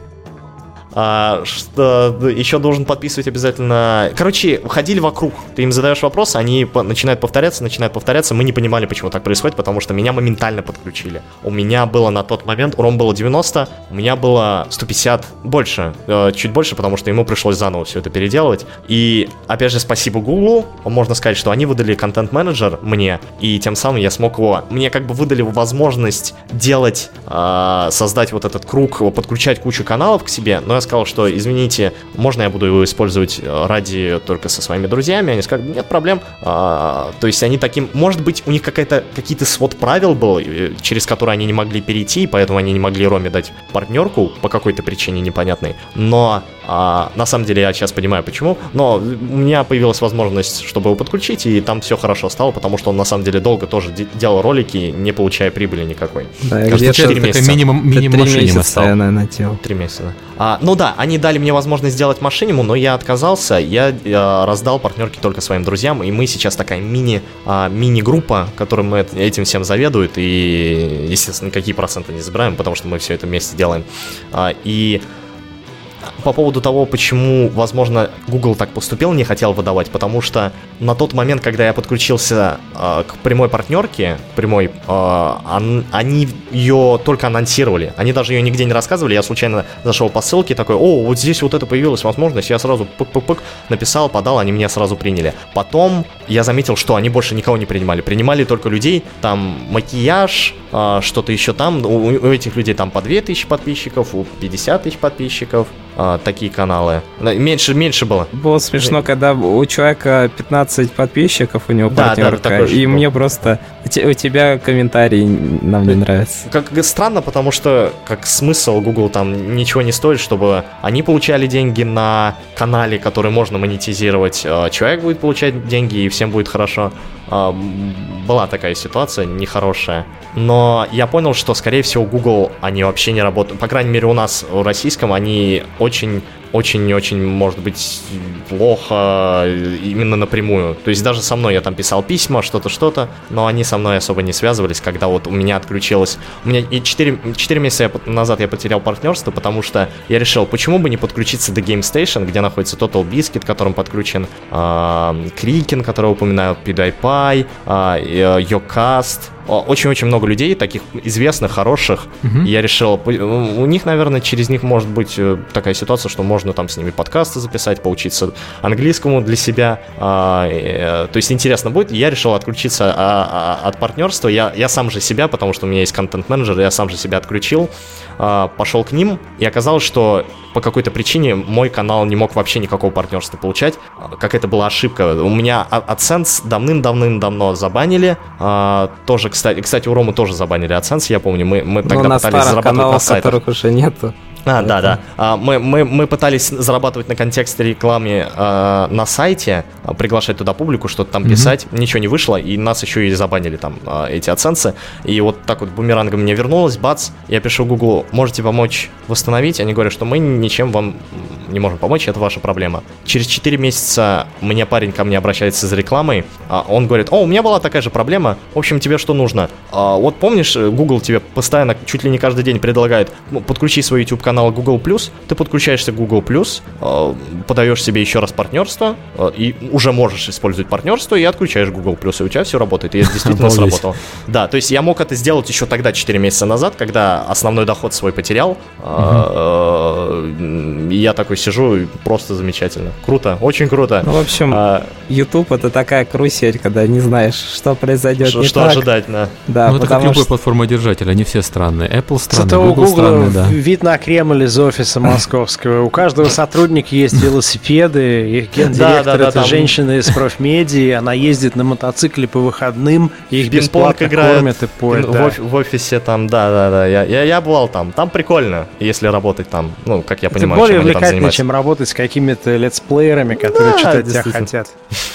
А, что еще должен подписывать обязательно. Короче, ходили вокруг. Ты им задаешь вопрос, они по- начинают повторяться, начинают повторяться. Мы не понимали, почему так происходит, потому что меня моментально подключили. У меня было на тот момент, у Ром было 90, у меня было 150 больше, э, чуть больше, потому что ему пришлось заново все это переделывать. И опять же, спасибо Гуглу, можно сказать, что они выдали контент-менеджер мне, и тем самым я смог его. Мне как бы выдали возможность делать, э, создать вот этот круг, подключать кучу каналов к себе, но я сказал, что, извините, можно я буду его использовать э, ради только со своими друзьями? Они сказали, нет проблем. А, то есть они таким, может быть, у них какая-то, какие-то свод правил был, э, через которые они не могли перейти, и поэтому они не могли Роме дать партнерку по какой-то причине непонятной. Но а, на самом деле я сейчас понимаю почему. Но у меня появилась возможность, чтобы его подключить, и там все хорошо стало, потому что он на самом деле долго тоже де- делал ролики, не получая прибыли никакой. Да, Кажется, где-то четыре Такая месяца. минимум, минимум машинима месяца стал. я, наверное, делал. Три месяца. да. А, ну да, они дали мне возможность сделать машиниму, но я отказался. Я э, раздал партнерки только своим друзьям, и мы сейчас такая мини, а, мини-группа, которым мы эт- этим всем заведует, и, естественно, никакие проценты не забираем, потому что мы все это вместе делаем. А, и по поводу того, почему, возможно, Google так поступил, не хотел выдавать, потому что на тот момент, когда я подключился э, к прямой партнерке, прямой, э, он, они ее только анонсировали. Они даже ее нигде не рассказывали. Я случайно зашел по ссылке, такой, о, вот здесь вот это появилась возможность. Я сразу пык-пык-пык написал, подал, они меня сразу приняли. Потом я заметил, что они больше никого не принимали. Принимали только людей, там макияж, э, что-то еще там. У, у этих людей там по 2000 подписчиков, у 50 тысяч подписчиков а, такие каналы. Меньше, меньше было. Было смешно, когда у человека 15 подписчиков, у него да, партнерка, да, и мне просто у тебя комментарий нам не нравится. Как странно, потому что как смысл Google там ничего не стоит, чтобы они получали деньги на канале, который можно монетизировать. А, человек будет получать деньги, и всем будет хорошо. А, была такая ситуация нехорошая. Но я понял, что, скорее всего, Google, они вообще не работают. По крайней мере, у нас в российском они очень очень-очень, может быть, плохо именно напрямую. То есть даже со мной я там писал письма, что-то, что-то, но они со мной особо не связывались, когда вот у меня отключилось... У меня и 4, 4 месяца назад я потерял партнерство, потому что я решил, почему бы не подключиться до Game Station, где находится Total Biscuit, к которому подключен э, Крикен, который упоминаю, PewDiePie, э, Yocast, очень-очень много людей, таких известных, хороших. Угу. Я решил, у них, наверное, через них может быть э, такая ситуация, что можно там с ними подкасты записать, поучиться английскому для себя. А, э, то есть интересно будет. Я решил отключиться а, а, от партнерства. Я, я сам же себя, потому что у меня есть контент-менеджер, я сам же себя отключил. Пошел к ним, и оказалось, что по какой-то причине мой канал не мог вообще никакого партнерства получать. Как это была ошибка. У меня AdSense давным-давным-давно забанили. Тоже, кстати, кстати, у Ромы тоже забанили AdSense, я помню. Мы, мы тогда на пытались зарабатывать каналах, на сайтах. которых уже нету. А, да, да. А, мы, мы, мы пытались зарабатывать на контексте рекламы а, на сайте, а, приглашать туда публику, что-то там писать. Mm-hmm. Ничего не вышло, и нас еще и забанили там а, эти оценцы. И вот так вот бумерангом мне вернулось, бац, я пишу Google, можете помочь восстановить? Они говорят, что мы ничем вам не можем помочь, это ваша проблема. Через 4 месяца мне парень ко мне обращается за рекламой, а он говорит, о, у меня была такая же проблема, в общем, тебе что нужно? А, вот помнишь, Google тебе постоянно, чуть ли не каждый день предлагает, «Ну, подключи свой YouTube-канал канала Google+, ты подключаешься к Google+, э, подаешь себе еще раз партнерство, э, и уже можешь использовать партнерство, и отключаешь Google+, и у тебя все работает, и это действительно сработало. Да, то есть я мог это сделать еще тогда, 4 месяца назад, когда основной доход свой потерял, э, я такой сижу, и просто замечательно. Круто, очень круто. Ну, в общем, а, YouTube это такая карусель, когда не знаешь, что произойдет Что, что ожидать, да. Да, ну, это как любой платформодержатель, они все странные. Apple странный, Google странный, да. вид на крем Кремль из офиса московского. У каждого сотрудника есть велосипеды. Их гендиректор это женщина из профмедии. Она ездит на мотоцикле по выходным. Их бесплатно кормят и поют. В офисе там, да-да-да. Я бывал там. Там прикольно, если работать там. Ну, как я понимаю, более увлекательно, чем работать с какими-то летсплеерами, которые что-то тебя хотят.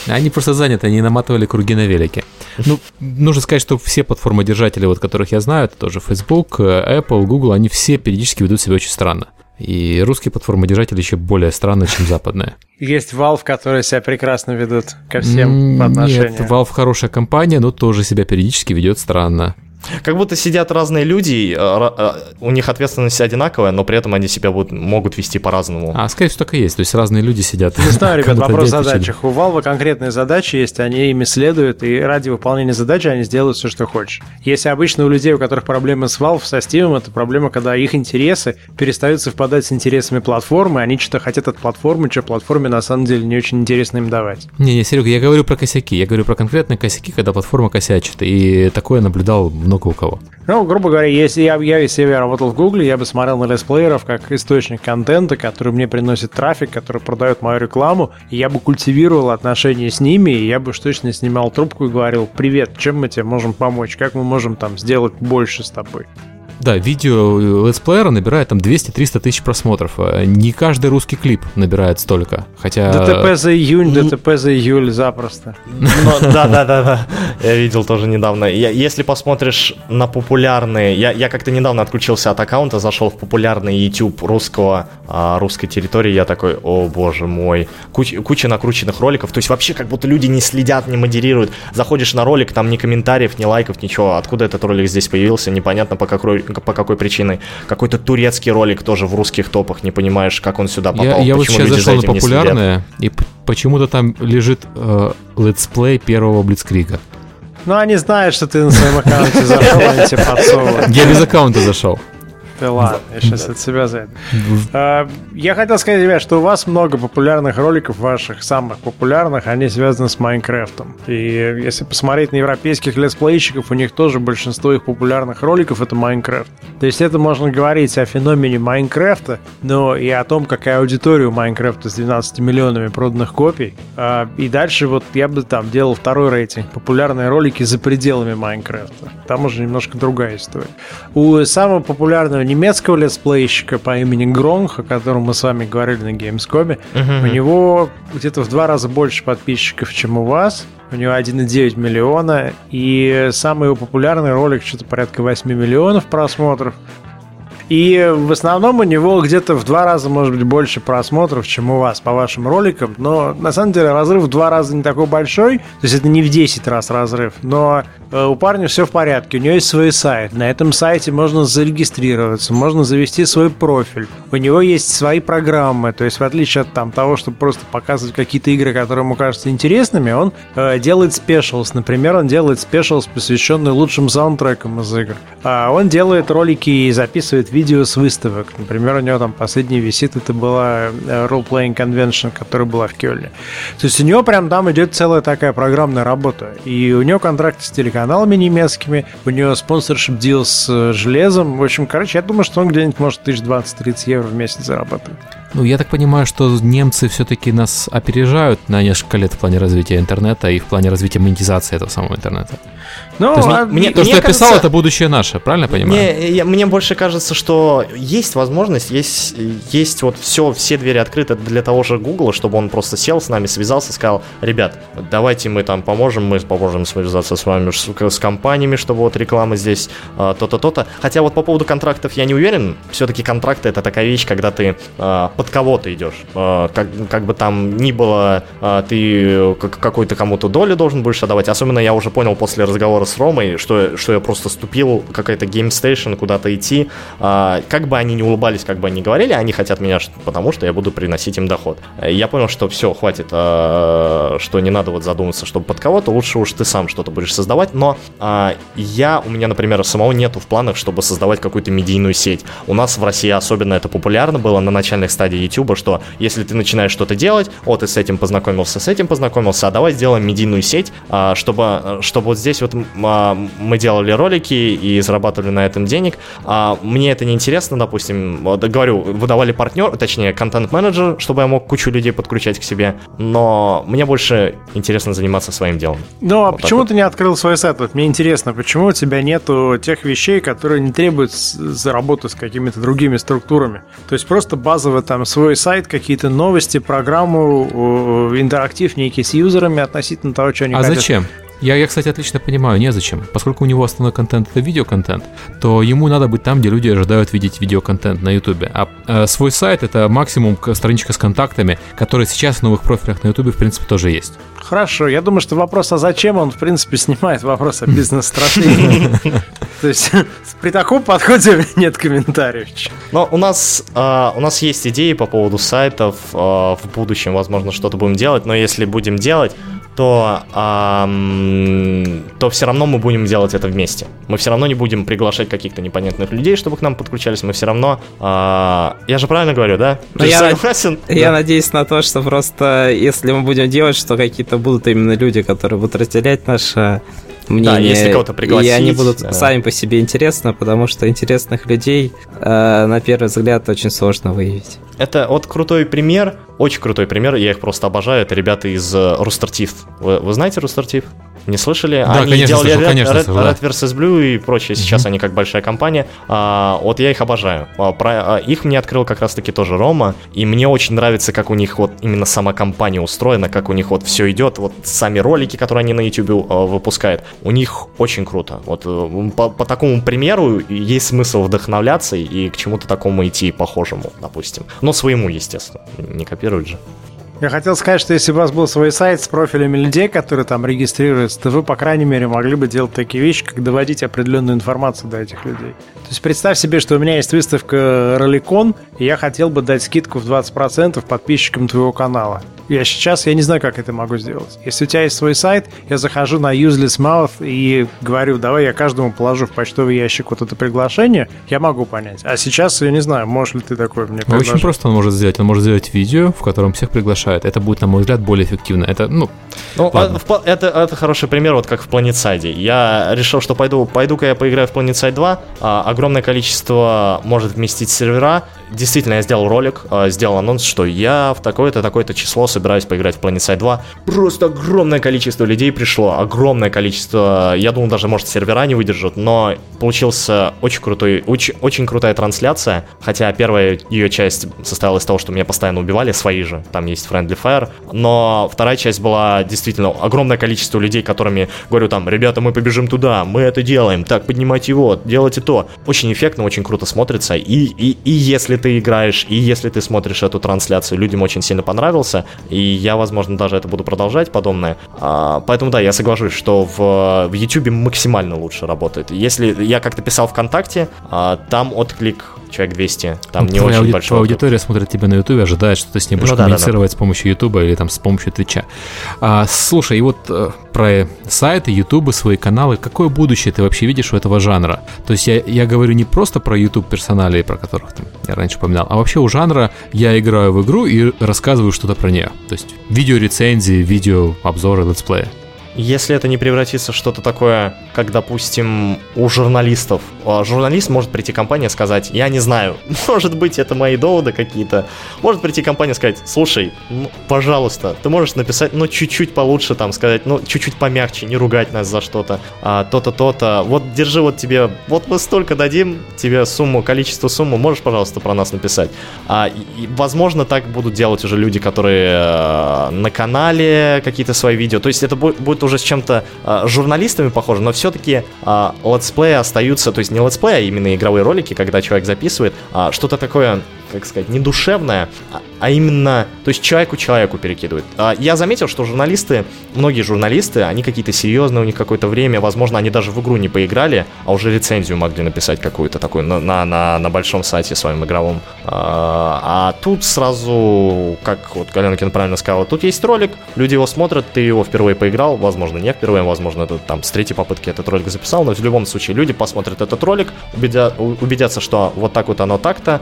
Они просто заняты, они наматывали круги на велике. Ну, нужно сказать, что все платформодержатели, вот которых я знаю, это тоже Facebook, Apple, Google, они все периодически ведут себя очень странно. И русские платформодержатели еще более странные, чем западные. Есть Valve, которые себя прекрасно ведут ко всем по отношению. Нет, Valve хорошая компания, но тоже себя периодически ведет странно. Как будто сидят разные люди, э, э, у них ответственность одинаковая, но при этом они себя будут, могут вести по-разному. А, скорее всего, так и есть. То есть разные люди сидят. Не знаю, ребят, вопрос в задачах. У Valve конкретные задачи есть, они ими следуют, и ради выполнения задачи они сделают все, что хочешь. Если обычно у людей, у которых проблемы с Valve, со Steam, это проблема, когда их интересы перестают совпадать с интересами платформы, они что-то хотят от платформы, что платформе на самом деле не очень интересно им давать. Не-не, Серега, я говорю про косяки. Я говорю про конкретные косяки, когда платформа косячит. И такое наблюдал много у кого. Ну, грубо говоря, если я, я, если я работал в Гугле, я бы смотрел на летсплееров как источник контента, который мне приносит трафик, который продает мою рекламу, и я бы культивировал отношения с ними, и я бы уж точно снимал трубку и говорил, привет, чем мы тебе можем помочь, как мы можем там сделать больше с тобой. Да, видео летсплеера набирает там 200-300 тысяч просмотров. А не каждый русский клип набирает столько. Хотя... ДТП за июнь, ДТП за июль запросто. Да, да, да, да. Я видел тоже недавно. Если посмотришь на популярные... Я как-то недавно отключился от аккаунта, зашел в популярный YouTube русского, а, русской территории. Я такой, о боже мой. Куча накрученных роликов. То есть вообще как будто люди не следят, не модерируют. Заходишь на ролик, там ни комментариев, ни лайков, ничего. Откуда этот ролик здесь появился, непонятно по какой по какой причине. Какой-то турецкий ролик тоже в русских топах, не понимаешь, как он сюда попал. Я, я вот сейчас зашел на популярное, и почему-то там лежит э, летсплей первого Блицкрига. Ну, они знают, что ты на своем аккаунте зашел, они тебе подсовывают. Я без аккаунта зашел. Да ладно, я сейчас от себя за это. А, я хотел сказать, ребят, что у вас много популярных роликов ваших, самых популярных, они связаны с Майнкрафтом. И если посмотреть на европейских летсплейщиков, у них тоже большинство их популярных роликов это Майнкрафт. То есть это можно говорить о феномене Майнкрафта, но и о том, какая аудитория у Майнкрафта с 12 миллионами проданных копий. А, и дальше вот я бы там делал второй рейтинг. Популярные ролики за пределами Майнкрафта. Там уже немножко другая история. У самого популярного немецкого летсплейщика по имени Гронх, о котором мы с вами говорили на Gamescom, uh-huh. у него где-то в два раза больше подписчиков, чем у вас. У него 1,9 миллиона. И самый его популярный ролик что-то порядка 8 миллионов просмотров. И в основном у него где-то в два раза, может быть, больше просмотров, чем у вас по вашим роликам. Но на самом деле разрыв в два раза не такой большой. То есть это не в 10 раз разрыв. Но э, у парня все в порядке. У него есть свой сайт. На этом сайте можно зарегистрироваться, можно завести свой профиль. У него есть свои программы. То есть в отличие от там, того, чтобы просто показывать какие-то игры, которые ему кажутся интересными, он э, делает спешалс. Например, он делает спешалс, посвященный лучшим саундтрекам из игр. А он делает ролики и записывает видео видео с выставок. Например, у него там последний висит, это была э, Role Playing Convention, которая была в Кёльне. То есть у него прям там идет целая такая программная работа. И у него контракты с телеканалами немецкими, у него спонсоршип дел с э, железом. В общем, короче, я думаю, что он где-нибудь может 1020-30 евро в месяц зарабатывает. Ну, я так понимаю, что немцы все-таки нас опережают на несколько лет в плане развития интернета и в плане развития монетизации этого самого интернета. Ну, то, есть, а, мне, то, что мне я кажется, писал, это будущее наше, правильно я понимаю? Мне, я, мне больше кажется, что есть возможность, есть, есть вот все, все двери открыты для того же Google, чтобы он просто сел с нами, связался, сказал, ребят, давайте мы там поможем, мы поможем связаться с вами, с, с компаниями, чтобы вот реклама здесь а, то-то, то-то. Хотя вот по поводу контрактов я не уверен, все-таки контракты это такая вещь, когда ты а, под кого ты идешь. А, как, как бы там ни было, а, ты какой-то кому-то долю должен будешь отдавать. Особенно я уже понял после разговора с Ромой, что, что я просто ступил какая-то GameStation куда-то идти. А, как бы они не улыбались, как бы они говорили, они хотят меня, потому что я буду приносить им доход. Я понял, что все, хватит, что не надо вот задуматься, чтобы под кого-то, лучше уж ты сам что-то будешь создавать. Но я, у меня, например, самого нету в планах, чтобы создавать какую-то медийную сеть. У нас в России особенно это популярно было на начальных стадиях стадии YouTube, что если ты начинаешь что-то делать, о, ты с этим познакомился, с этим познакомился, а давай сделаем медийную сеть, а, чтобы, чтобы вот здесь вот а, мы делали ролики и зарабатывали на этом денег. А, мне это не интересно, допустим, вот, говорю, выдавали партнер, точнее, контент-менеджер, чтобы я мог кучу людей подключать к себе, но мне больше интересно заниматься своим делом. Ну, а вот почему ты не открыл свой сайт? Вот мне интересно, почему у тебя нету тех вещей, которые не требуют работы с какими-то другими структурами? То есть просто базово там свой сайт, какие-то новости, программу, интерактив некий с юзерами относительно того, что они а хотят. А зачем? Я, я, кстати, отлично понимаю, незачем. Поскольку у него основной контент это видеоконтент, то ему надо быть там, где люди ожидают видеть видеоконтент на Ютубе. А э, свой сайт это максимум страничка с контактами, которые сейчас в новых профилях на Ютубе, в принципе, тоже есть. Хорошо, я думаю, что вопрос, а зачем он, в принципе, снимает вопрос о бизнес-стратегии. То есть при таком подходе нет комментариев. Но у нас, а, у нас есть идеи по поводу сайтов. А, в будущем, возможно, что-то будем делать. Но если будем делать, то, эм, то все равно мы будем делать это вместе. Мы все равно не будем приглашать каких-то непонятных людей, чтобы к нам подключались. Мы все равно... Э, я же правильно говорю, да? Ты я, согласен? Я да. надеюсь на то, что просто если мы будем делать, что какие-то будут именно люди, которые будут разделять наше мнение. Да, если кого-то пригласить. И они будут да. сами по себе интересны, потому что интересных людей, э, на первый взгляд, очень сложно выявить. Это вот крутой пример, очень крутой пример, я их просто обожаю. Это ребята из Rooster Teeth. Вы, вы знаете Rooster Teeth? Не слышали? Да, они конечно, делали слышал, Red, конечно, Red, слышал, да. Red vs. Blue и прочее. Сейчас mm-hmm. они как большая компания. А, вот я их обожаю. А, про, а, их мне открыл как раз-таки тоже Рома. И мне очень нравится, как у них вот именно сама компания устроена, как у них вот все идет. Вот сами ролики, которые они на YouTube а, выпускают. У них очень круто. Вот э, по, по такому примеру есть смысл вдохновляться и к чему-то такому идти похожему, допустим. Но своему, естественно. Не копируют же. Я хотел сказать, что если бы у вас был свой сайт с профилями людей, которые там регистрируются, то вы, по крайней мере, могли бы делать такие вещи, как доводить определенную информацию до этих людей. То есть представь себе, что у меня есть выставка Роликон, и я хотел бы дать скидку в 20% подписчикам твоего канала. Я сейчас, я не знаю, как это могу сделать. Если у тебя есть свой сайт, я захожу на Useless Mouth и говорю, давай я каждому положу в почтовый ящик вот это приглашение, я могу понять. А сейчас, я не знаю, можешь ли ты такое мне предложить? Очень просто он может сделать. Он может сделать видео, в котором всех приглашает. Это будет, на мой взгляд, более эффективно. Это, ну, ну а, это, это хороший пример, вот как в Planet Я решил, что пойду, пойду-ка я поиграю в Planet 2. А, огромное количество может вместить сервера. Действительно, я сделал ролик, а, сделал анонс, что я в такое-то, такое-то число собираюсь поиграть в Planet 2. Просто огромное количество людей пришло, огромное количество, я думал, даже, может, сервера не выдержат, но получился очень крутой, очень, очень крутая трансляция, хотя первая ее часть состояла из того, что меня постоянно убивали, свои же, там есть Friendly Fire, но вторая часть была действительно огромное количество людей, которыми говорю там, ребята, мы побежим туда, мы это делаем, так, поднимайте его, делайте то. Очень эффектно, очень круто смотрится, и, и, и если ты играешь, и если ты смотришь эту трансляцию, людям очень сильно понравился, и я, возможно, даже это буду продолжать подобное. А, поэтому, да, я соглашусь, что в, в YouTube максимально лучше работает. Если я как-то писал ВКонтакте, а, там отклик человек 200, там ну, не очень ауди- большой. Твоя аудитория смотрит тебя на YouTube, ожидает, что ты с ней будешь ну, да, коммуницировать да, да. с помощью YouTube или там с помощью Твича. А, слушай, и вот э, про сайты, YouTube, свои каналы, какое будущее ты вообще видишь у этого жанра? То есть я, я говорю не просто про YouTube персоналей, про которых там, я раньше упоминал, а вообще у жанра я играю в игру и рассказываю что-то про нее. То есть видеорецензии, видео обзоры, летсплеи. Если это не превратится в что-то такое, как, допустим, у журналистов. А журналист может прийти компания и сказать, я не знаю, может быть, это мои доводы какие-то. Может прийти компания и сказать, слушай, ну, пожалуйста, ты можешь написать, ну, чуть-чуть получше, там, сказать, ну, чуть-чуть помягче, не ругать нас за что-то, а, то-то, то-то. Вот держи вот тебе, вот мы столько дадим тебе сумму, количество сумму, можешь, пожалуйста, про нас написать. А, и, возможно, так будут делать уже люди, которые э, на канале какие-то свои видео. То есть это будет, будет уже с чем-то э, журналистами похоже, но все-таки э, летсплеи остаются, то есть не летсплеи, а именно игровые ролики, когда человек записывает, а что-то такое как сказать, не душевное, а, а именно, то есть человеку человеку перекидывает. А, я заметил, что журналисты, многие журналисты, они какие-то серьезные, у них какое-то время, возможно, они даже в игру не поиграли, а уже рецензию могли написать какую-то такую на, на, на, на большом сайте своем игровом. А, а тут сразу, как вот Галенкин правильно сказал, тут есть ролик, люди его смотрят, ты его впервые поиграл, возможно, не впервые, возможно, это там с третьей попытки этот ролик записал, но в любом случае люди посмотрят этот ролик, убедя, убедятся, что вот так вот оно так-то,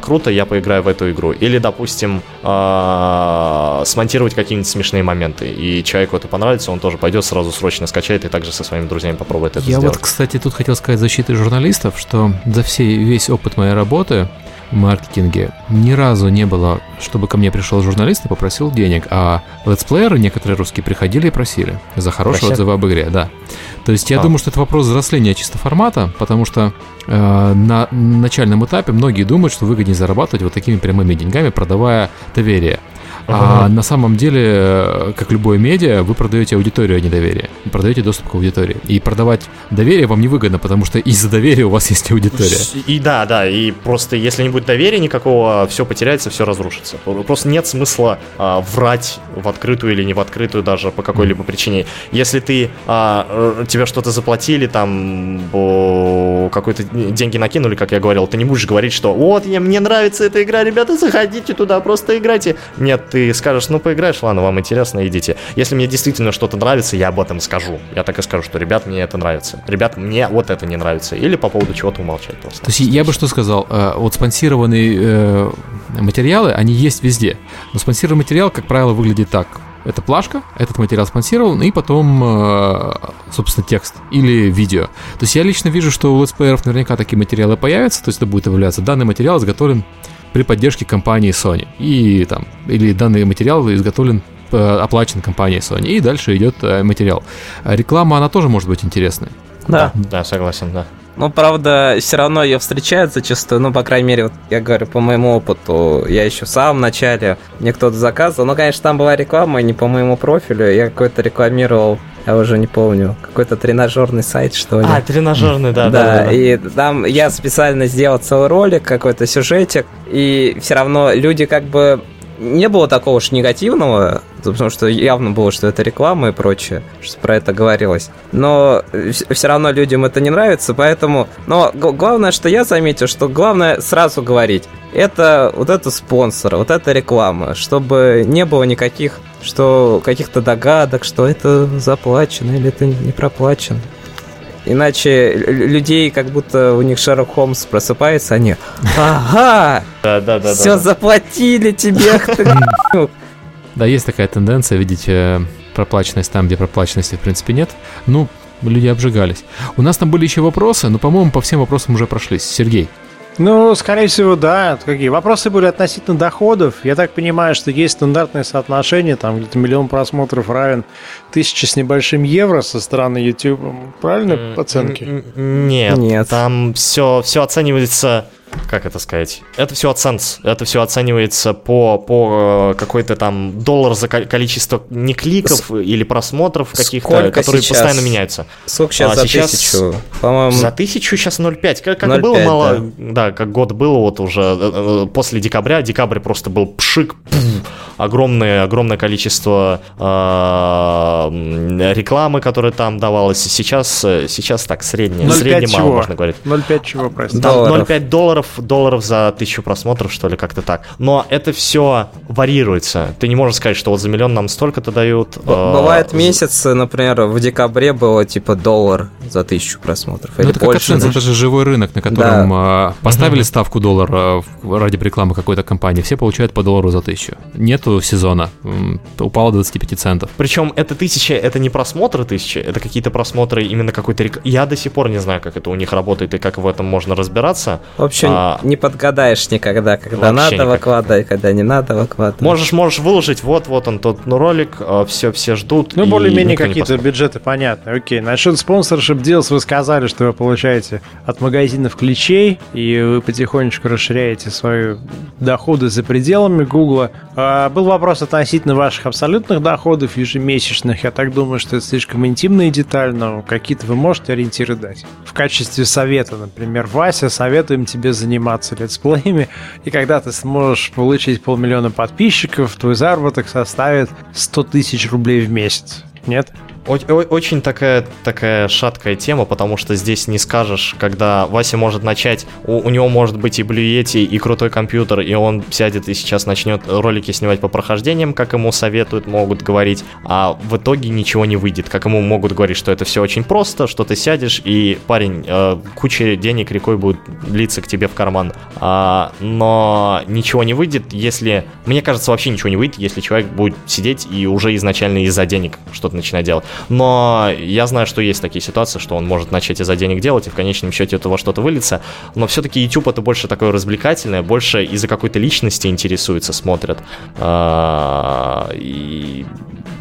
круто, круто, я поиграю в эту игру. Или, допустим, э, смонтировать какие-нибудь смешные моменты. И человеку это понравится, он тоже пойдет, сразу срочно скачает и также со своими друзьями попробует это я сделать. Я вот, кстати, тут хотел сказать защиты журналистов, что за всей, весь опыт моей работы маркетинге ни разу не было, чтобы ко мне пришел журналист и попросил денег, а летсплееры некоторые русские приходили и просили за хорошие Прощай. отзывы об игре, да. То есть я а. думаю, что это вопрос взросления чисто формата, потому что э, на начальном этапе многие думают, что выгоднее зарабатывать вот такими прямыми деньгами, продавая доверие. А на самом деле, э, как любое медиа, вы продаете аудиторию, а не доверие. продаете доступ к аудитории. И продавать доверие вам невыгодно, потому что из-за доверия у вас есть аудитория. И да, да, и просто если не будет доверия никакого, все потеряется, все разрушится. Просто нет смысла а, врать в открытую или не в открытую даже по какой-либо причине. Если ты а, тебе что-то заплатили, там какой-то деньги накинули, как я говорил, ты не будешь говорить, что вот, мне нравится эта игра, ребята, заходите туда, просто играйте. Нет, ты скажешь, ну поиграешь, ладно, вам интересно, идите. Если мне действительно что-то нравится, я об этом скажу. Я так и скажу, что, ребят, мне это нравится. Ребят, мне вот это не нравится. Или по поводу чего-то умолчать просто. То есть я бы что сказал, э, вот спонсированные э, материалы, они есть везде. Но спонсированный материал, как правило, выглядит так. Это плашка, этот материал спонсирован, и потом, э, собственно, текст или видео. То есть я лично вижу, что у летсплееров наверняка такие материалы появятся, то есть это будет являться данный материал изготовлен при поддержке компании Sony. И там, или данный материал изготовлен э, оплачен компанией Sony. И дальше идет э, материал. Реклама, она тоже может быть интересной. Да. Да, согласен, да. Но, правда, все равно ее встречают зачастую, ну, по крайней мере, вот я говорю, по моему опыту, я еще в самом начале, мне кто-то заказывал, ну, конечно, там была реклама, не по моему профилю, я какой-то рекламировал я уже не помню, какой-то тренажерный сайт, что ли. А, тренажерный, да, да. Да, и там я специально сделал целый ролик, какой-то сюжетик, и все равно люди как бы не было такого уж негативного, потому что явно было, что это реклама и прочее, что про это говорилось. Но все равно людям это не нравится, поэтому... Но главное, что я заметил, что главное сразу говорить, это вот это спонсор, вот это реклама, чтобы не было никаких, что каких-то догадок, что это заплачено или это не проплачено. Иначе людей, как будто у них Шерлок Холмс просыпается, они «Ага! Да, да, да. Все заплатили тебе!» Да, есть такая тенденция видеть э, проплаченность там, где проплаченности в принципе нет. Ну, люди обжигались. У нас там были еще вопросы, но, по-моему, по всем вопросам уже прошлись. Сергей. Ну, скорее всего, да. Какие? Вопросы были относительно доходов. Я так понимаю, что есть стандартное соотношение, там где-то миллион просмотров равен тысяче с небольшим евро со стороны YouTube. Правильно оценки? Нет, Нет. там все, все оценивается как это сказать? Это все оценс. Это все оценивается по, по э, какой-то там доллар за количество не кликов С... или просмотров каких-то, которые сейчас? постоянно меняются. Сколько сейчас а, за сейчас, тысячу? По-моему... За тысячу сейчас 0,5. Как, как 0,5, было мало, да. да, как год было вот уже э, э, после декабря. Декабрь просто был пшик, пфф, огромное, огромное количество э, рекламы, которая там давалась. Сейчас, сейчас так, среднее, среднее мало, можно говорить. 0,5 чего, простите? 0,5 долларов, долларов за тысячу просмотров, что ли, как-то так. Но это все варьируется. Ты не можешь сказать, что вот за миллион нам столько-то дают. Э, Бывает месяц, например, в декабре было типа доллар за тысячу просмотров. Ну, это больше. Как это же живой рынок, на котором да. поставили ставку доллара ради рекламы какой-то компании, все получают по доллару за тысячу. Нету сезона. Упало до 25 центов. Причем это тысяча, это не просмотры тысячи, это какие-то просмотры именно какой-то... Я до сих пор не знаю, как это у них работает и как в этом можно разбираться. В общем, а... не подгадаешь никогда, когда Вообще надо никак. выкладывать, когда не надо выкладывать. Можешь, можешь выложить, вот-вот он тот ну, ролик, все, а, все ждут. Ну, более-менее какие-то бюджеты понятны. Окей, насчет спонсоршип deals вы сказали, что вы получаете от магазинов ключей, и вы потихонечку расширяете свои доходы за пределами Гугла. А, был вопрос относительно ваших абсолютных доходов ежемесячных. Я так думаю, что это слишком интимная деталь, но какие-то вы можете ориентиры дать. В качестве совета, например, Вася, советуем тебе заниматься летсплеями, и когда ты сможешь получить полмиллиона подписчиков, твой заработок составит 100 тысяч рублей в месяц. Нет? Очень такая, такая шаткая тема, потому что здесь не скажешь, когда Вася может начать, у, у него может быть и Yeti, и крутой компьютер, и он сядет и сейчас начнет ролики снимать по прохождениям, как ему советуют, могут говорить, а в итоге ничего не выйдет, как ему могут говорить, что это все очень просто, что ты сядешь, и парень, э, куча денег рекой будет литься к тебе в карман. А, но ничего не выйдет, если... Мне кажется, вообще ничего не выйдет, если человек будет сидеть и уже изначально из-за денег что-то начинать делать. Но я знаю, что есть такие ситуации, что он может начать из-за денег делать, и в конечном счете этого что-то выльется. Но все-таки YouTube это больше такое развлекательное, больше из-за какой-то личности интересуется, смотрят. А, и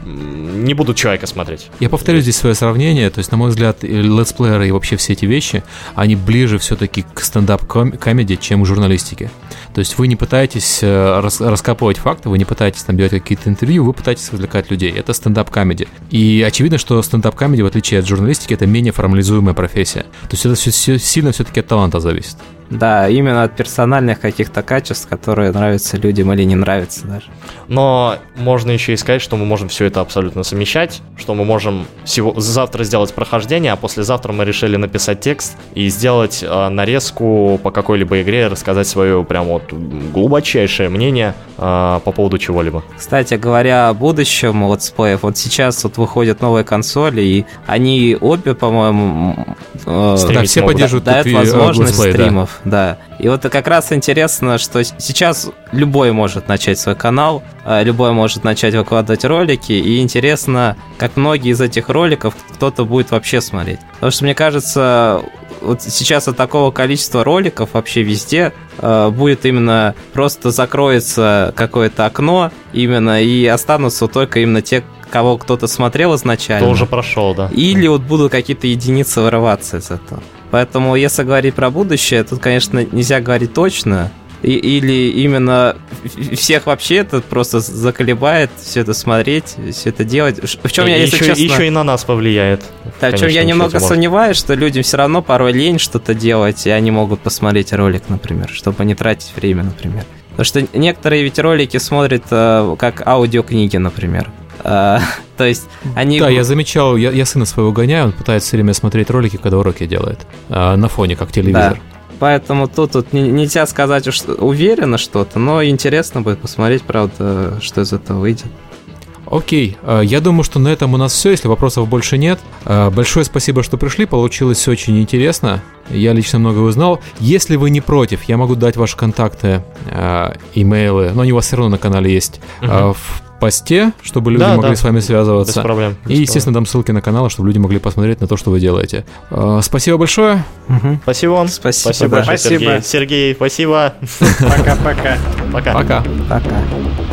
не буду человека смотреть. Я повторю здесь свое сравнение. То есть, на мой взгляд, летсплееры и вообще все эти вещи, они ближе все-таки к стендап-комедии, чем к журналистике. То есть вы не пытаетесь э, рас раскапывать факты, вы не пытаетесь там делать какие-то интервью, вы пытаетесь развлекать людей. Это стендап-комедия. И очевидно, что стендап-комедия, в отличие от журналистики, это менее формализуемая профессия. То есть это все, все сильно все-таки от таланта зависит. Да, именно от персональных каких-то качеств, которые нравятся людям или не нравятся даже. Но можно еще и сказать, что мы можем все это абсолютно совмещать, что мы можем всего... завтра сделать прохождение, а послезавтра мы решили написать текст и сделать э, нарезку по какой-либо игре, рассказать свое прям вот глубочайшее мнение э, по поводу чего-либо. Кстати говоря о будущем вот летсплеев, вот сейчас вот выходят новые консоли, и они обе, по-моему, э, да, все поддерживают дают возможность стримов. Да да. И вот как раз интересно, что сейчас любой может начать свой канал, а любой может начать выкладывать ролики, и интересно, как многие из этих роликов кто-то будет вообще смотреть. Потому что мне кажется, вот сейчас от такого количества роликов вообще везде э, будет именно просто закроется какое-то окно именно, и останутся только именно те, кого кто-то смотрел изначально. Кто уже прошел, да. Или вот будут какие-то единицы вырываться из этого. Поэтому, если говорить про будущее, тут, конечно, нельзя говорить точно, и, или именно всех вообще это просто заколебает все это смотреть, все это делать. В чем и, я, если еще, честно... Еще и на нас повлияет. Да, в чем я немного может. сомневаюсь, что людям все равно порой лень что-то делать, и они могут посмотреть ролик, например, чтобы не тратить время, например. Потому что некоторые ведь ролики смотрят э, как аудиокниги, например. Э, то есть они... Да, я замечал, я, я сына своего гоняю, он пытается все время смотреть ролики, когда уроки делает. э, на фоне, как телевизор. Да. Поэтому тут, тут не- нельзя сказать уж уверенно что-то, но интересно будет посмотреть, правда, что из этого выйдет. Окей, э, я думаю, что на этом у нас все, если вопросов больше нет. Большое спасибо, что пришли, получилось все очень интересно. Я лично много узнал. Если вы не против, я могу дать ваши контакты, имейлы, но они у вас все равно на канале есть, Мгм. в посте, чтобы люди Да, могли да. с вами Без связываться. проблем. без И, естественно, дам ссылки на канал, чтобы люди могли посмотреть на то, что вы делаете. Э, Спасибо большое. проблем. Спасибо вам. Спасибо, Спасибо большое, Спасибо. Сергей. Сергей, спасибо. Пока-пока. Пока. Пока. Пока.